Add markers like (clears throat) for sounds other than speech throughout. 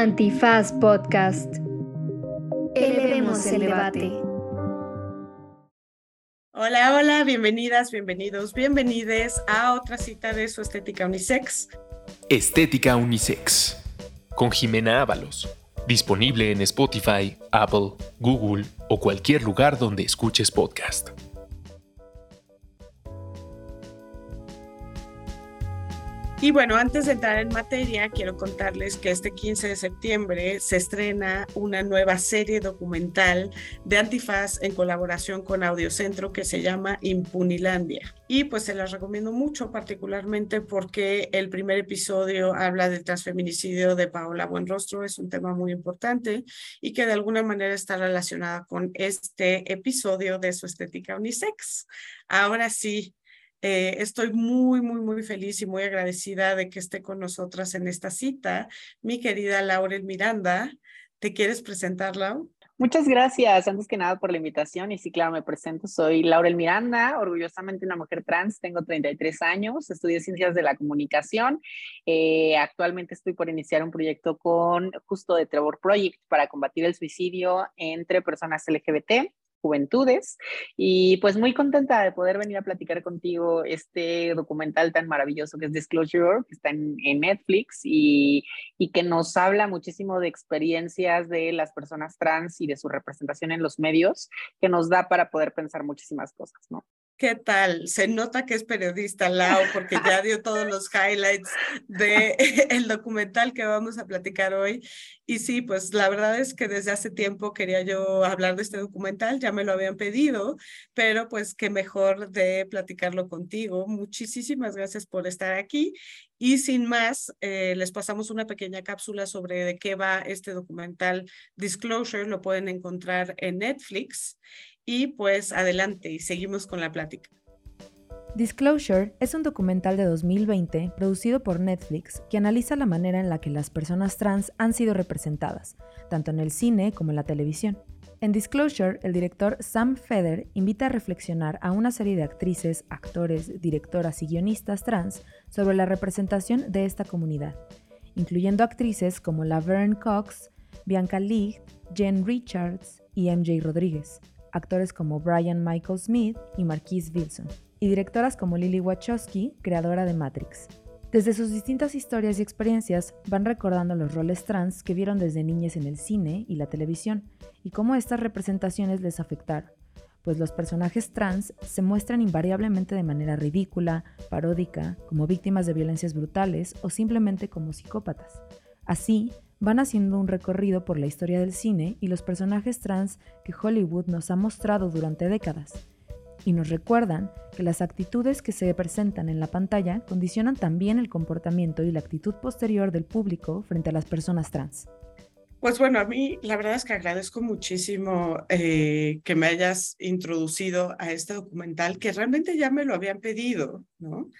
Antifaz Podcast. Elevemos el debate. Hola, hola, bienvenidas, bienvenidos, bienvenides a otra cita de su estética unisex. Estética Unisex. Con Jimena Ábalos. Disponible en Spotify, Apple, Google o cualquier lugar donde escuches podcast. Y bueno, antes de entrar en materia, quiero contarles que este 15 de septiembre se estrena una nueva serie documental de Antifaz en colaboración con Audiocentro que se llama Impunilandia. Y pues se las recomiendo mucho, particularmente porque el primer episodio habla del transfeminicidio de Paola Buenrostro, es un tema muy importante y que de alguna manera está relacionada con este episodio de su estética unisex. Ahora sí, eh, estoy muy, muy, muy feliz y muy agradecida de que esté con nosotras en esta cita. Mi querida Laurel Miranda, ¿te quieres presentar, Lau? Muchas gracias, antes que nada, por la invitación. Y sí, claro, me presento. Soy Laurel Miranda, orgullosamente una mujer trans. Tengo 33 años, estudié Ciencias de la Comunicación. Eh, actualmente estoy por iniciar un proyecto con justo de Trevor Project para combatir el suicidio entre personas LGBT juventudes y pues muy contenta de poder venir a platicar contigo este documental tan maravilloso que es Disclosure, que está en, Netflix y, y, que nos habla muchísimo de experiencias de las personas trans y de su representación en los medios, que nos da para poder pensar muchísimas cosas, ¿no? ¿Qué tal? Se nota que es periodista Lau porque ya (laughs) dio todos los highlights de (laughs) el documental que vamos a platicar hoy. Y sí, pues la verdad es que desde hace tiempo quería yo hablar de este documental, ya me lo habían pedido, pero pues qué mejor de platicarlo contigo. Muchísimas gracias por estar aquí. Y sin más, eh, les pasamos una pequeña cápsula sobre de qué va este documental Disclosure. Lo pueden encontrar en Netflix. Y pues adelante y seguimos con la plática. Disclosure es un documental de 2020 producido por Netflix que analiza la manera en la que las personas trans han sido representadas, tanto en el cine como en la televisión. En Disclosure, el director Sam Feder invita a reflexionar a una serie de actrices, actores, directoras y guionistas trans sobre la representación de esta comunidad, incluyendo actrices como Laverne Cox, Bianca Lee, Jen Richards y MJ Rodríguez, actores como Brian Michael Smith y Marquise Wilson, y directoras como Lily Wachowski, creadora de Matrix. Desde sus distintas historias y experiencias van recordando los roles trans que vieron desde niñas en el cine y la televisión, y cómo estas representaciones les afectaron, pues los personajes trans se muestran invariablemente de manera ridícula, paródica, como víctimas de violencias brutales o simplemente como psicópatas. Así, van haciendo un recorrido por la historia del cine y los personajes trans que Hollywood nos ha mostrado durante décadas. Y nos recuerdan que las actitudes que se presentan en la pantalla condicionan también el comportamiento y la actitud posterior del público frente a las personas trans. Pues bueno, a mí la verdad es que agradezco muchísimo eh, que me hayas introducido a este documental, que realmente ya me lo habían pedido, ¿no?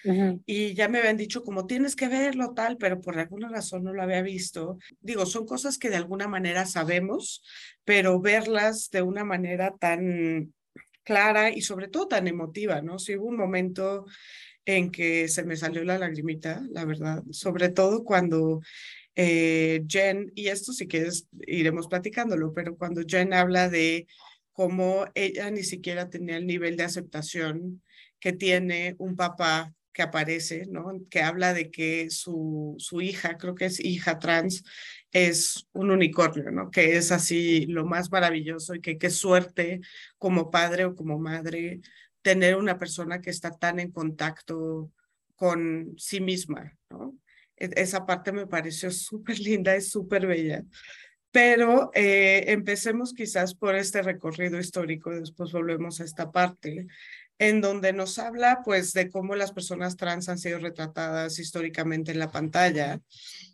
Y ya me habían dicho como tienes que verlo tal, pero por alguna razón no lo había visto. Digo, son cosas que de alguna manera sabemos, pero verlas de una manera tan clara y sobre todo tan emotiva, ¿no? Si hubo un momento en que se me salió la lagrimita, la verdad, sobre todo cuando eh, Jen, y esto si quieres iremos platicándolo, pero cuando Jen habla de cómo ella ni siquiera tenía el nivel de aceptación que tiene un papá que aparece, ¿no? Que habla de que su, su hija, creo que es hija trans, es un unicornio, ¿no? Que es así lo más maravilloso y que qué suerte como padre o como madre tener una persona que está tan en contacto con sí misma, ¿no? E-, esa parte me pareció (laughs) súper linda, es súper bella. Pero eh, empecemos quizás por este recorrido histórico, después volvemos a esta parte, en donde nos habla pues de cómo las personas trans han sido retratadas históricamente en la pantalla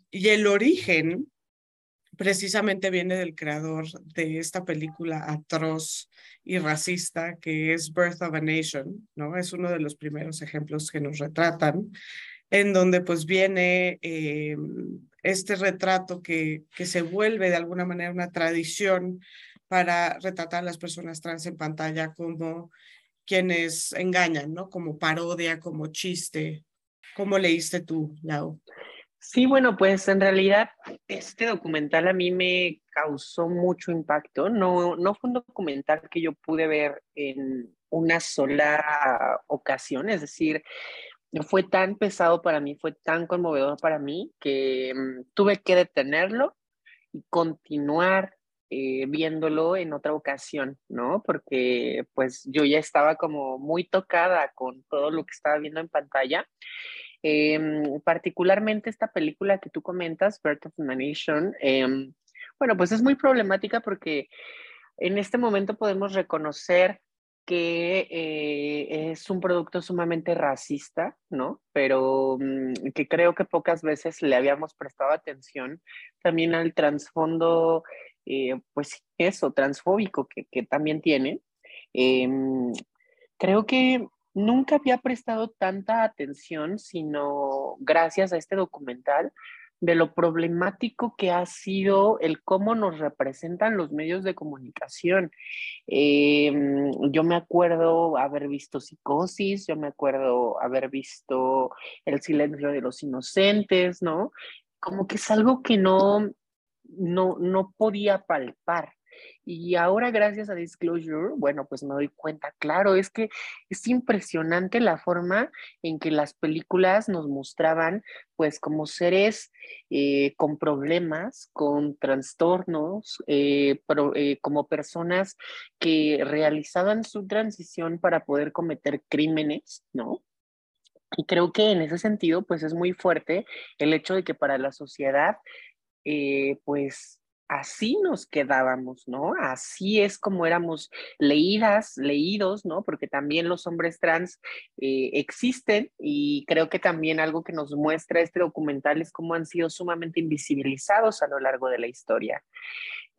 y el origen precisamente viene del creador de esta película atroz y racista que es Birth of a Nation, ¿no? Es uno de los primeros ejemplos que nos retratan en donde pues viene eh, este retrato que, que se vuelve de alguna manera una tradición para retratar a las personas trans en pantalla como quienes engañan, ¿no? Como parodia, como chiste. ¿Cómo leíste tú, Lau? Sí, bueno, pues en realidad este documental a mí me causó mucho impacto. No, no fue un documental que yo pude ver en una sola ocasión, es decir, fue tan pesado para mí, fue tan conmovedor para mí que mm, tuve que detenerlo y continuar eh, viéndolo en otra ocasión, ¿no? Porque pues yo ya estaba como muy tocada con todo lo que estaba viendo en pantalla. Em, particularmente esta película que tú comentas, Birth of the Nation, em, bueno, pues es muy problemática porque en este momento podemos reconocer que eh, es un producto sumamente racista, ¿no? Pero mm, que creo que pocas veces le habíamos prestado atención también al trasfondo eh, pues eso, transfóbico que, que también tiene. Em, creo que nunca había prestado tanta atención, sino gracias a este documental, de lo problemático que ha sido el cómo nos representan los medios de comunicación. Em, yo me acuerdo haber visto Psicosis, yo me acuerdo haber visto El silencio de los inocentes, ¿no? Como que es algo que no, no, no podía palpar. Y ahora gracias a Disclosure, bueno, pues me doy cuenta, claro, es que es impresionante la forma en que las películas nos mostraban pues como seres eh, con problemas, con trastornos, eh, eh, como personas que realizaban su transición para poder cometer crímenes, ¿no? Y creo que en ese sentido, pues es muy fuerte el hecho de que para la sociedad pues así nos quedábamos, ¿no? Así es como éramos leídas, leídos, ¿no? Porque también los hombres trans eh, existen y creo que también algo que nos muestra este documental es cómo han sido sumamente invisibilizados a lo largo de la historia.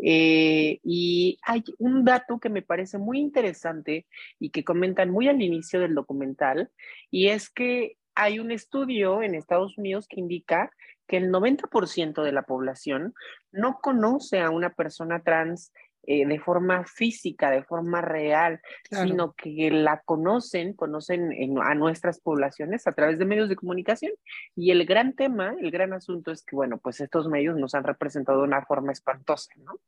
Eh, y hay un dato que me parece muy interesante y que comentan muy al inicio del documental, y es que hay un estudio en Estados Unidos que indica que el 90% de la población no conoce a una persona trans eh, de forma física, de forma real, sino que la conocen, conocen a nuestras poblaciones a través de medios de comunicación. Y el gran tema, el gran asunto es que, bueno, pues estos medios nos han representado de una forma espantosa, ¿no?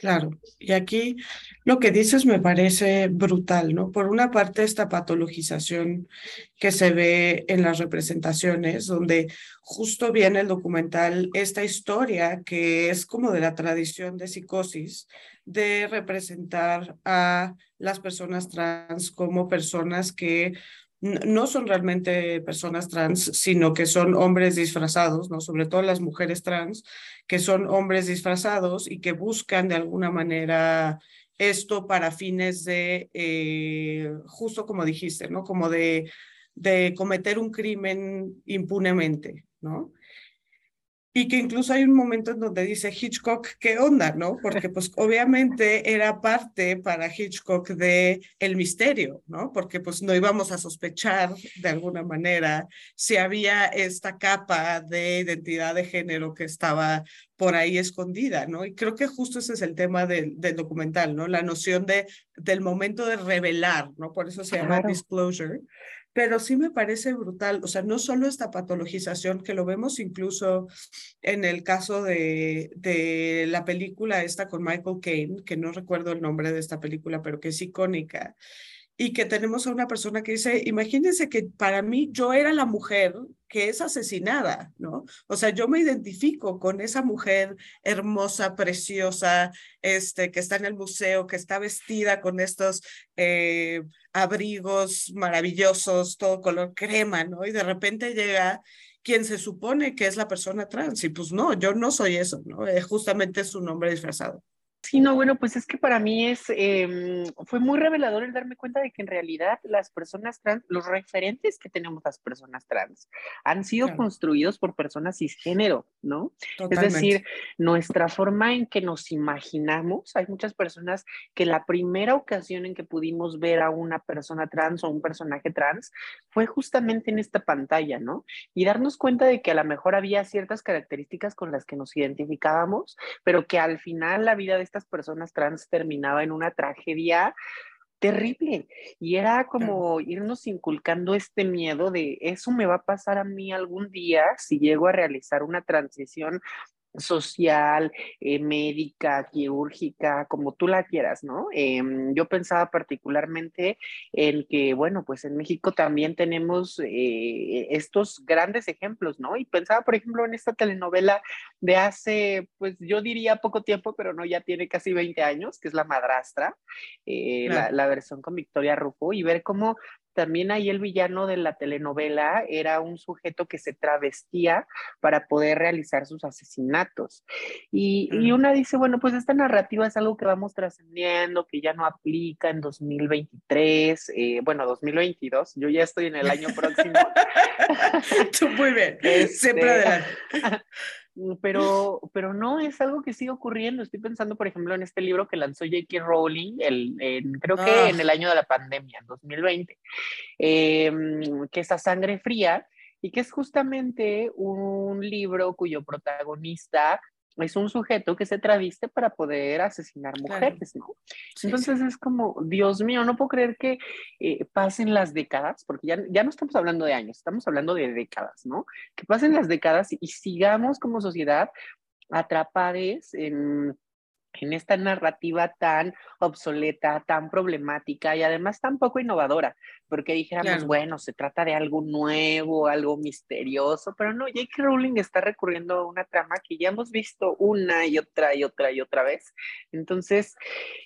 Claro, y aquí lo que dices me parece brutal, ¿no? Por una parte, esta patologización que se ve en las representaciones, donde justo viene el documental, esta historia que es como de la tradición de psicosis, de representar a las personas trans como personas que no son realmente personas trans, sino que son hombres disfrazados, ¿no? Sobre todo las mujeres trans, que son hombres disfrazados y que buscan de alguna manera esto para fines de, eh, justo como dijiste, ¿no? Como de, de cometer un crimen impunemente, ¿no? Y que incluso hay un momento en donde dice Hitchcock, ¿qué onda? ¿No? Porque pues (laughs) obviamente era parte para Hitchcock de el misterio, ¿no? Porque pues no íbamos a sospechar de alguna manera si había esta capa de identidad de género que estaba por ahí escondida, ¿no? Y creo que justo ese es el tema del, del documental, ¿no? La noción de, del momento de revelar, ¿no? Por eso se llama disclosure pero sí me parece brutal, o sea, no solo esta patologización que lo vemos incluso en el caso de, de la película esta con Michael Caine, que no recuerdo el nombre de esta película, pero que es icónica, y que tenemos a una persona que dice, imagínense que para mí yo era la mujer que es asesinada, ¿no? O sea, yo me identifico con esa mujer hermosa, preciosa, este, que está en el museo, que está vestida con estos eh, abrigos maravillosos, todo color crema, ¿no? Y de repente llega quien se supone que es la persona trans, y pues no, yo no soy eso, ¿no? Eh, justamente es un hombre disfrazado. Sí, no, bueno, pues es que para mí es, em, fue muy revelador el darme cuenta de que en realidad las personas trans, los referentes que tenemos las personas trans, han sido construidos por personas cisgénero, ¿no? Es decir, nuestra forma en que nos imaginamos, hay muchas personas que la primera ocasión en que pudimos ver a una persona trans o un personaje trans fue justamente en esta pantalla, ¿no? Y darnos cuenta de que a lo mejor había ciertas características con las que nos identificábamos, pero que al final la vida de estas personas trans terminaba en una tragedia terrible. Y era como irnos inculcando este miedo de eso me va a pasar a mí algún día si llego a realizar una transición social, eh, médica, quirúrgica, como tú la quieras, ¿no? Em, yo pensaba particularmente en que, bueno, pues en México también tenemos eh, estos grandes ejemplos, ¿no? Y pensaba, por ejemplo, en esta telenovela de hace, pues yo diría poco tiempo, pero no, ya tiene casi 20 años, que es La Madrastra, eh, la, la, versión con Victoria Rufo, y ver cómo también ahí el villano de la telenovela era un sujeto que se travestía para poder realizar sus asesinatos. Y, y, una dice, bueno, pues esta narrativa es algo que vamos trascendiendo, que ya no aplica en 2023, eh, bueno, 2022, yo ya estoy en el año próximo. (laughs) muy bien, siempre este, adelante. (laughs) Mm, pero, pero no es algo que sigue ocurriendo. Estoy pensando, por ejemplo, en este libro que lanzó J.K. Rowling, el, creo que en ah. el año de la pandemia, en 2020, em, que es A Sangre Fría, y que es justamente un libro cuyo protagonista es un sujeto que se traviste para poder asesinar mujeres, ¿no? Entonces es como, Dios mío, no puedo creer que eh, pasen las décadas, porque ya, ya no estamos hablando de años, estamos hablando de décadas, ¿no? Que pasen las décadas y, sigamos como sociedad atrapados en en esta narrativa tan obsoleta, tan problemática y además tan poco innovadora, porque dijéramos, bueno, se trata de algo nuevo, algo misterioso, pero no, J.K. Rowling está recurriendo a una trama que ya hemos visto una y otra y otra y otra vez. Entonces,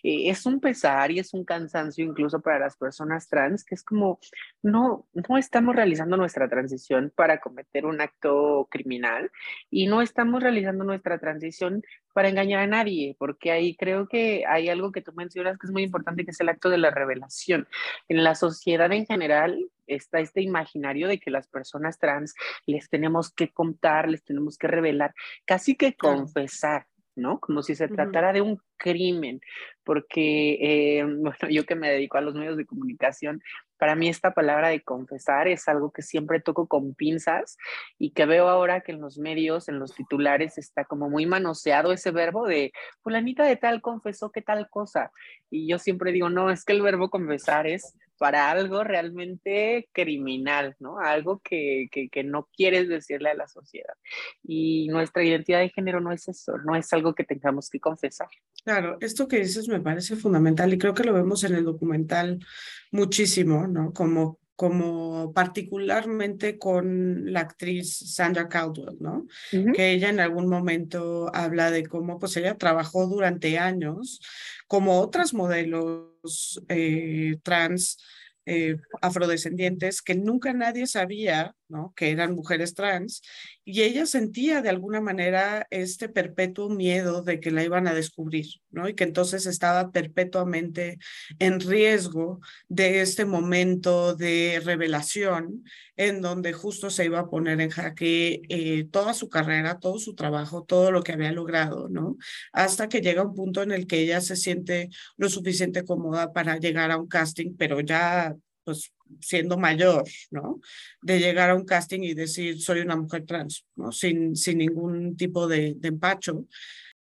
eh, es un pesar y es un cansancio incluso para las personas trans, que es como, no, no estamos realizando nuestra transición para cometer un acto criminal y no estamos realizando nuestra transición para engañar a nadie, porque ahí creo que hay algo que tú mencionas que es muy importante, que es el acto de la revelación. En la sociedad en general está este imaginario de que las personas trans les tenemos que contar, les tenemos que revelar, casi que confesar. ¿no? Como si se tratara de un crimen, porque, eh, (laughs) bueno, yo que me dedico a los medios de comunicación, para mí esta palabra de confesar es algo que siempre toco con pinzas y que veo ahora que en los medios, en los titulares, está como muy manoseado ese verbo de fulanita de tal confesó que tal cosa. Y yo siempre digo, no, es que el verbo confesar es para algo realmente criminal, ¿no? Algo que, que, no quieres decirle a la sociedad. Y nuestra identidad de género no es eso, no es algo que tengamos que confesar. Claro, esto que dices me parece fundamental y creo que lo vemos en el documental muchísimo, ¿no? Como como particularmente con la actriz Sandra Caldwell, ¿no? Que ella en algún momento habla de cómo pues ella trabajó durante años como otras modelos eh, trans eh, afrodescendientes que nunca nadie sabía que eran mujeres trans y ella sentía de alguna manera este perpetuo miedo de que la iban a descubrir ¿no? y que entonces estaba perpetuamente en riesgo de este momento de revelación en donde justo se iba a poner en jaque eh, toda su carrera, todo su trabajo, todo lo que había logrado, ¿no? Hasta que llega un punto en el que ella se siente lo suficiente cómoda para llegar a un casting, pero ya pues siendo mayor, ¿no? De llegar a un casting y decir, soy una mujer trans, ¿no? Sin, sin ningún tipo de, de empacho,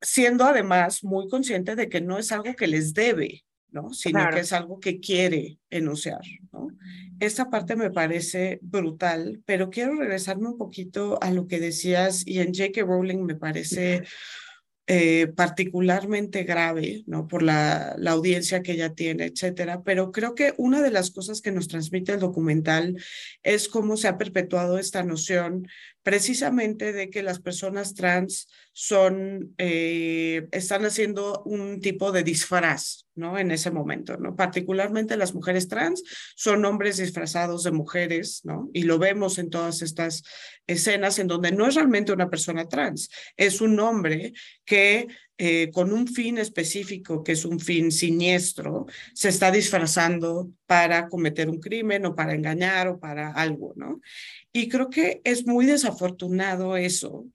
siendo además muy consciente de que no es algo que les debe, ¿no? Sino que es algo que quiere enunciar, ¿no? Esta parte me parece brutal, pero quiero regresarme un poquito a lo que decías y en J.K. Rowling me parece eh, particularmente grave, ¿no? Por la, la audiencia que ella tiene, etcétera. Pero creo que una de las cosas que nos transmite el documental es cómo se ha perpetuado esta noción precisamente de que las personas trans son, eh, están haciendo un tipo de disfraz, ¿no? En ese momento, ¿no? Particularmente las mujeres trans son hombres disfrazados de mujeres, ¿no? Y lo vemos en todas estas escenas en donde no es realmente una persona trans, es un hombre que eh, con un fin específico, que es un fin siniestro, se está disfrazando para cometer un crimen o para engañar o para algo, ¿no? Y creo que es muy desafortunado eso,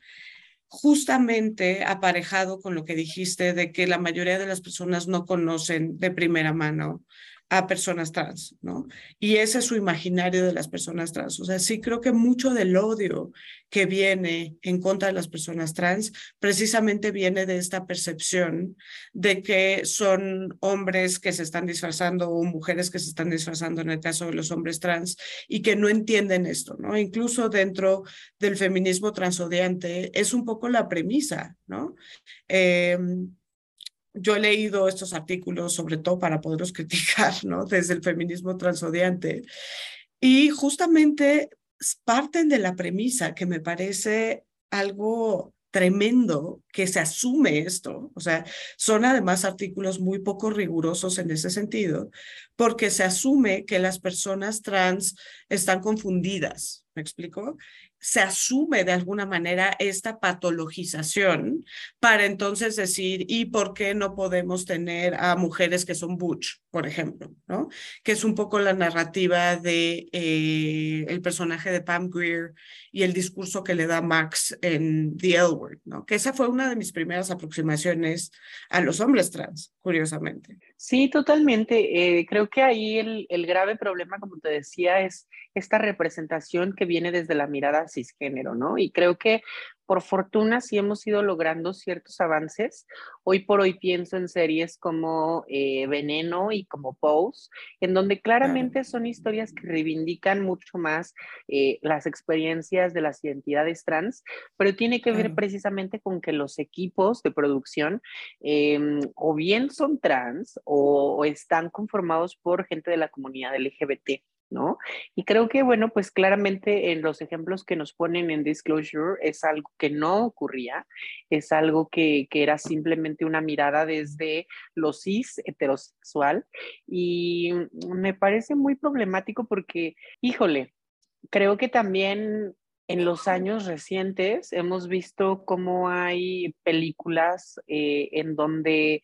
justamente aparejado con lo que dijiste de que la mayoría de las personas no conocen de primera mano a personas trans, ¿no? Y ese es su imaginario de las personas trans. O sea, sí creo que mucho del odio que viene en contra de las personas trans precisamente viene de esta percepción de que son hombres que se están disfrazando o mujeres que se están disfrazando en el caso de los hombres trans y que no entienden esto, ¿no? Incluso dentro del feminismo transodiante es un poco la premisa, ¿no? Eh, yo he leído estos artículos sobre todo para poderlos (laughs) criticar, ¿no? Desde el feminismo transodiante. Y justamente parten de la premisa que me parece algo tremendo que se asume esto, o sea, son además artículos muy poco rigurosos en ese sentido, porque se asume que las personas trans están confundidas, ¿me explico? Se asume de alguna manera esta patologización para entonces decir, ¿y por qué no podemos tener a mujeres que son butch, por ejemplo? ¿no? Que es un poco la narrativa de eh, el personaje de Pam Greer y el discurso que le da Max en The L Word, ¿no? Que esa fue una de mis primeras aproximaciones a los hombres trans, curiosamente. Sí, totalmente. Eh, creo que ahí el, el grave problema, como te decía, es esta representación que viene desde la mirada cisgénero, ¿no? Y creo que por fortuna sí hemos ido logrando ciertos avances. Hoy por hoy pienso en series como eh, Veneno y como Pose, en donde claramente son historias que reivindican mucho más eh, las experiencias de las identidades trans, pero tiene que ver precisamente con que los equipos de producción em, o bien son trans o están conformados por gente de la comunidad LGBT. ¿No? Y creo que, bueno, pues claramente en los ejemplos que nos ponen en Disclosure es algo que no ocurría, es algo que, que era simplemente una mirada desde lo cis heterosexual y me parece muy problemático porque, híjole, creo que también en los años recientes hemos visto cómo hay películas eh, en donde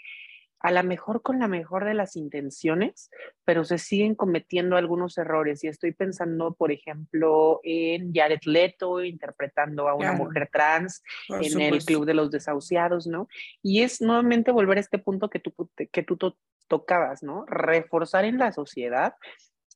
a lo mejor con la mejor de las intenciones, pero se siguen cometiendo algunos errores. Y estoy pensando, por ejemplo, en Jared Leto interpretando a una mujer trans en el Club de los Desahuciados, ¿no? Y es nuevamente volver a este punto que tú, que tú tocabas, ¿no? Reforzar en la sociedad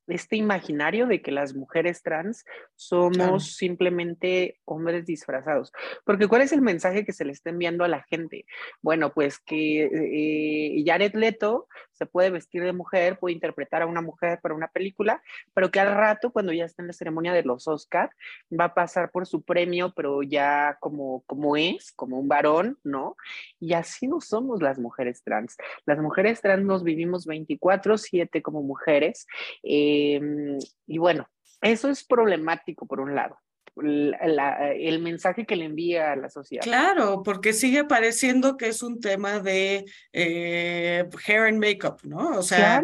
este imaginario de que las mujeres trans somos simplemente hombres disfrazados. Porque ¿cuál es el mensaje que se le está enviando a la gente? Bueno, pues que eh, Jared Leto se puede vestir de mujer, puede interpretar a una mujer para una película, pero que al rato, cuando ya está en la ceremonia de los Oscar, va a pasar por su premio, pero ya como, como es, como un varón, ¿no? Y así no somos las mujeres trans. Las mujeres trans nos vivimos 24/7 como mujeres. Eh, Em, y bueno, eso es problemático por un lado. el mensaje que le envía a la sociedad. Claro, porque sigue pareciendo que es un tema de eh, hair and makeup, ¿no? O sea,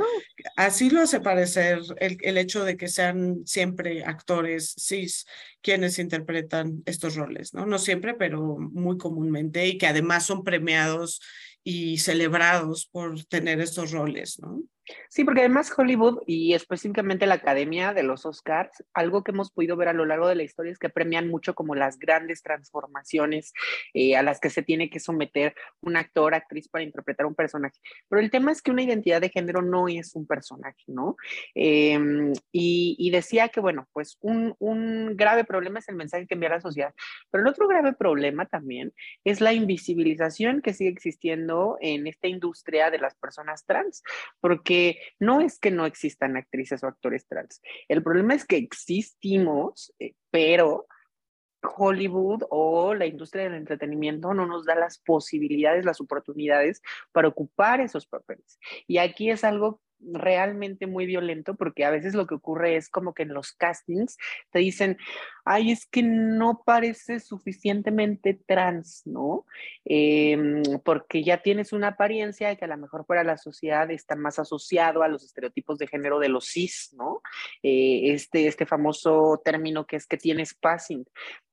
así lo hace parecer el, el, hecho de que sean siempre actores cis quienes interpretan estos roles, ¿no? No siempre, pero muy comúnmente y que además son premiados y celebrados por tener estos roles, ¿no? Sí, porque además Hollywood y específicamente la Academia de los Oscars, algo que hemos podido ver a lo largo de la historia es que premian mucho como las grandes transformaciones eh, a las que se tiene que someter un actor, actriz para interpretar un personaje. Pero el tema es que una identidad de género no es un personaje, ¿no? Em, y, decía que, bueno, pues un, un grave problema es el mensaje que envía la sociedad. Pero el otro grave problema también es la invisibilización que sigue existiendo en esta industria de las personas trans, porque no es que no existan actrices o actores trans. El problema es que existimos, eh, pero Hollywood o la industria del entretenimiento no nos da las posibilidades, las oportunidades para ocupar esos papeles. Y aquí es algo realmente muy violento porque a veces lo que ocurre es como que en los castings te dicen, ay, es que no parece suficientemente trans, ¿no? Em, porque ya tienes una apariencia que a lo mejor para la sociedad está más asociado a los estereotipos de género de los cis, ¿no? Eh, este, este famoso término que es que tienes passing.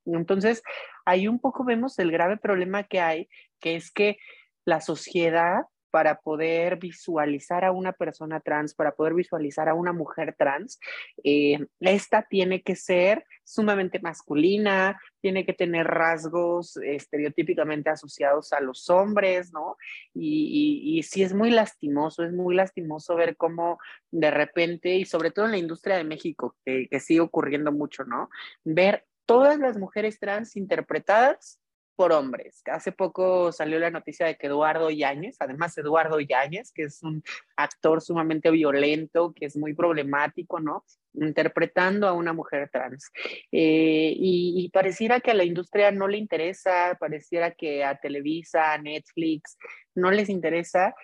Entonces, ahí un poco vemos el grave problema que hay, que es que la sociedad para poder visualizar a una persona trans, para poder visualizar a una mujer trans, eh, esta tiene que ser sumamente masculina, tiene que tener rasgos estereotípicamente asociados a los hombres, ¿no? Y, sí es muy lastimoso, es muy lastimoso ver cómo de repente, y sobre todo en la industria de México, que sigue ocurriendo mucho, ¿no? Ver todas las mujeres trans interpretadas por hombres. Hace poco salió la noticia de que Eduardo Yáñez, además Eduardo Yáñez, que es un actor sumamente violento, que es muy problemático, ¿no? Interpretando a una mujer trans. Eh, y, pareciera que a la industria no le interesa, pareciera que a Televisa, a Netflix, no les interesa.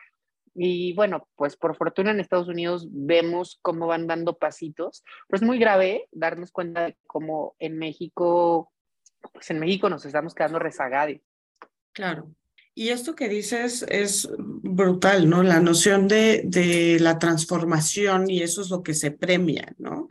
Y bueno, pues por fortuna en Estados Unidos vemos cómo van dando pasitos, pero es muy grave darnos cuenta de cómo en México pues en México nos estamos quedando rezagados. Claro. Y esto que dices es brutal, ¿no? La noción de, de la transformación y eso es lo que se premia, ¿no?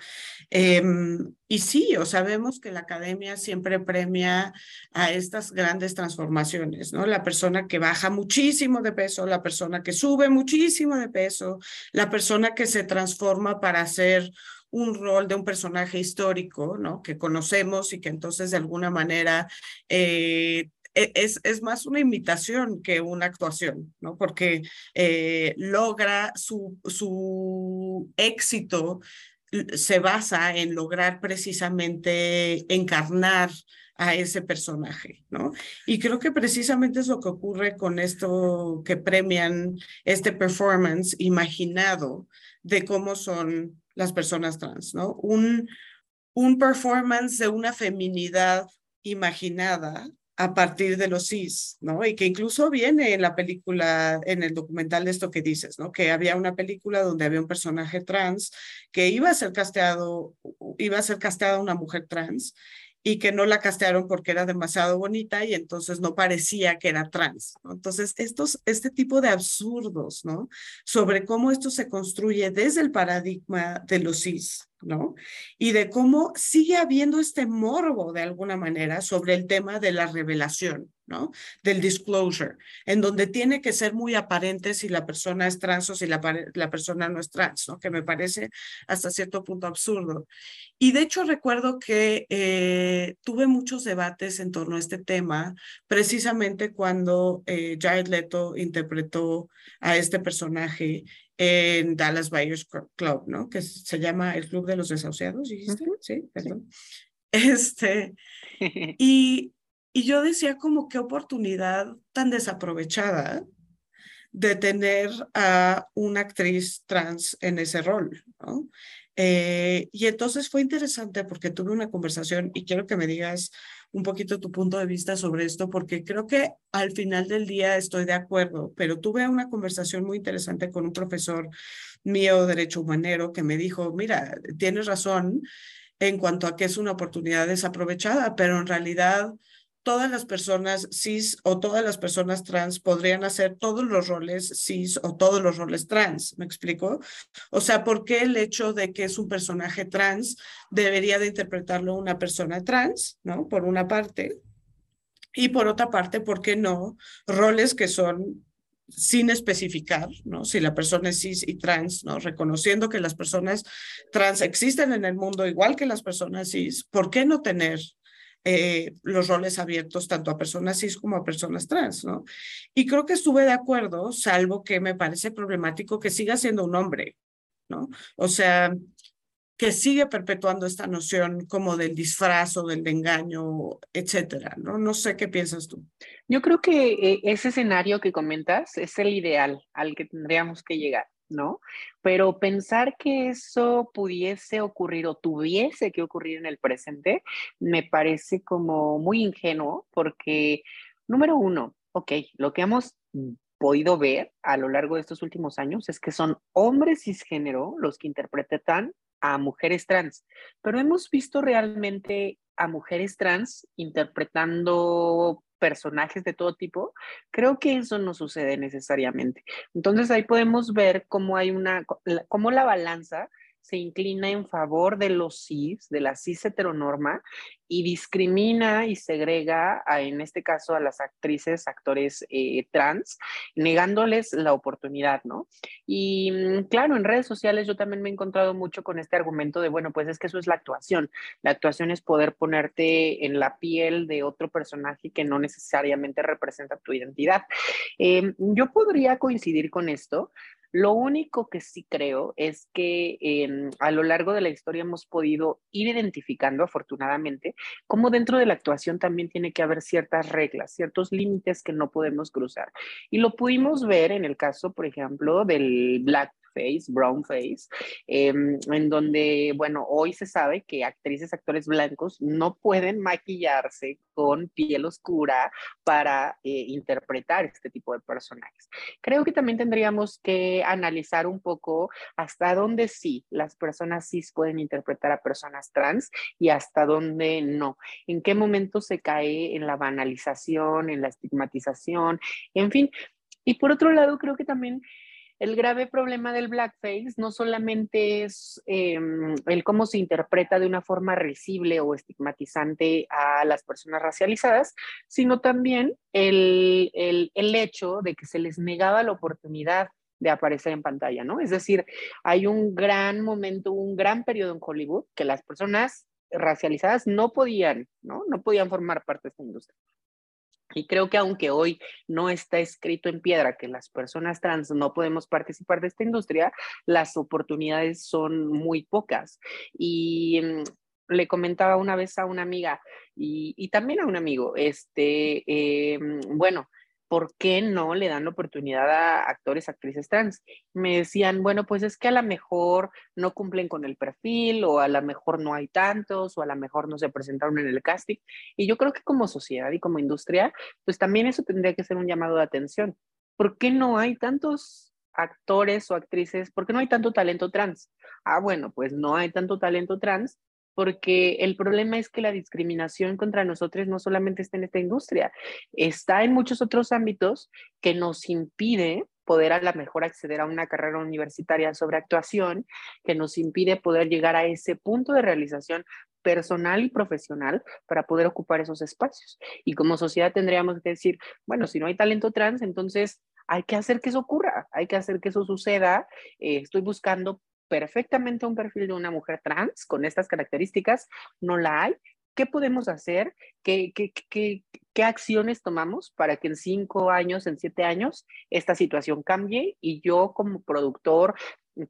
Em, y sí, o sabemos que la academia siempre premia a estas grandes transformaciones, ¿no? La persona que baja muchísimo de peso, la persona que sube muchísimo de peso, la persona que se transforma para ser un rol de un personaje histórico, ¿no? Que conocemos y que entonces de alguna manera eh, e, es, es, más una imitación que una actuación, ¿no? Porque eh, logra su, su éxito se basa en lograr precisamente encarnar a ese personaje, ¿no? Y creo que precisamente es lo que ocurre con esto que premian este performance imaginado de cómo son las personas trans, ¿no? Un, un performance de una feminidad imaginada a partir de los cis, ¿no? Y que incluso viene en la película, en el documental de esto que dices, ¿no? Que había una película donde había un personaje trans que iba a ser casteado, iba a ser casteada una mujer trans y que no la castearon porque era demasiado bonita y entonces no parecía que era trans. Entonces, estos, este tipo de absurdos, ¿no? Sobre cómo esto se construye desde el paradigma de los cis, ¿no? Y de cómo sigue habiendo este morbo de alguna manera sobre el tema de la revelación, ¿no? Del disclosure, en donde tiene que ser muy aparente si la persona es trans o si la, la persona no es trans, ¿no? Que me parece hasta cierto punto absurdo. Y de hecho recuerdo que eh, tuve muchos debates en torno a este tema, precisamente cuando eh, Jared Leto interpretó a este personaje en Dallas Buyers Club, ¿no? Que se llama el Club de los Desahuciados, ¿dijiste? Sí, perdón. (laughs) Este, (laughs) y, y yo decía como qué oportunidad tan desaprovechada de tener a una actriz trans en ese rol, ¿no? Eh, y entonces fue interesante porque tuve una conversación y quiero que me digas un poquito tu punto de vista sobre esto, porque creo que al final del día estoy de acuerdo, pero tuve una conversación muy interesante con un profesor mío, derecho humanero, que me dijo, mira, tienes razón en cuanto a que es una oportunidad desaprovechada, pero en realidad todas las personas cis o todas las personas trans podrían hacer todos los roles cis o todos los roles trans, ¿me explico? O sea, ¿por qué el hecho de que es un personaje trans debería de interpretarlo una persona trans, ¿no? Por una parte. Y por otra parte, ¿por qué no roles que son sin especificar, ¿no? Si la persona es cis y trans, ¿no? Reconociendo que las personas trans existen en el mundo igual que las personas cis, ¿por qué no tener eh, los roles abiertos tanto a personas cis como a personas trans, ¿no? Y creo que estuve de acuerdo, salvo que me parece problemático que siga siendo un hombre, ¿no? O sea, que sigue perpetuando esta noción como del disfraz o del engaño, etcétera, ¿no? No sé qué piensas tú. Yo creo que eh, ese escenario que comentas es el ideal al que tendríamos que llegar. ¿No? Pero pensar que eso pudiese ocurrir o tuviese que ocurrir en el presente me parece como muy ingenuo porque, número uno, ok, lo que hemos podido ver a lo largo de estos últimos años es que son hombres cisgénero los que interpretan a mujeres trans, pero hemos visto realmente a mujeres trans interpretando personajes de todo tipo, creo que eso no sucede necesariamente. Entonces ahí podemos ver cómo hay una, cómo la balanza se inclina en favor de los cis, de la cis heteronorma, y discrimina y segrega, en este caso, a las actrices, actores eh, trans, negándoles la oportunidad, ¿no? Y mm, claro, en redes sociales yo también me he encontrado mucho con este argumento de, bueno, pues es que eso es la actuación. La actuación es poder ponerte en la piel de otro personaje que no necesariamente representa tu identidad. Em, yo podría coincidir con esto, lo único que sí creo es que em, a lo largo de la historia hemos podido ir identificando, afortunadamente, cómo dentro de la actuación también tiene que haber ciertas reglas, ciertos límites que no podemos cruzar. Y lo pudimos ver en el caso, por ejemplo, del Black face, brown face, em, en donde, bueno, hoy se sabe que actrices, actores blancos no pueden maquillarse con piel oscura para eh, interpretar este tipo de personajes. Creo que también tendríamos que analizar un poco hasta dónde sí las personas cis pueden interpretar a personas trans y hasta dónde no. En qué momento se cae en la banalización, en la estigmatización, en fin. Y por otro lado, creo que también el grave problema del blackface no solamente es em, el cómo se interpreta de una forma risible o estigmatizante a las personas racializadas, sino también el, el hecho de que se les negaba la oportunidad de aparecer en pantalla, ¿no? Es decir, hay un gran momento, un gran periodo en Hollywood que las personas racializadas no podían, ¿no? No podían formar parte de esta industria. Y creo que aunque hoy no está escrito en piedra que las personas trans no podemos participar de esta industria, las oportunidades son muy pocas. Y mm, le comentaba una vez a una amiga y, también a un amigo, este, mm, bueno, ¿por qué no le dan la oportunidad a actores, actrices trans? Me decían, bueno, pues es que a lo mejor no cumplen con el perfil o a lo mejor no hay tantos o a lo mejor no se presentaron en el casting. Y yo creo que como sociedad y como industria, pues también eso tendría que ser un llamado de atención. ¿Por qué no hay tantos actores o actrices? ¿Por qué no hay tanto talento trans? Ah, bueno, pues no hay tanto talento trans porque el problema es que la discriminación contra nosotros no solamente está en esta industria, está en muchos otros ámbitos que nos impide poder a la mejor acceder a una carrera universitaria sobre actuación, que nos impide poder llegar a ese punto de realización personal y profesional para poder ocupar esos espacios. Y como sociedad tendríamos que decir, bueno, si no hay talento trans, entonces hay que hacer que eso ocurra, hay que hacer que eso suceda. Eh, estoy buscando perfectamente un perfil de una mujer trans con estas características, no la hay. ¿Qué podemos hacer? ¿Qué, acciones tomamos para que en cinco años, en siete años, esta situación cambie y yo como productor,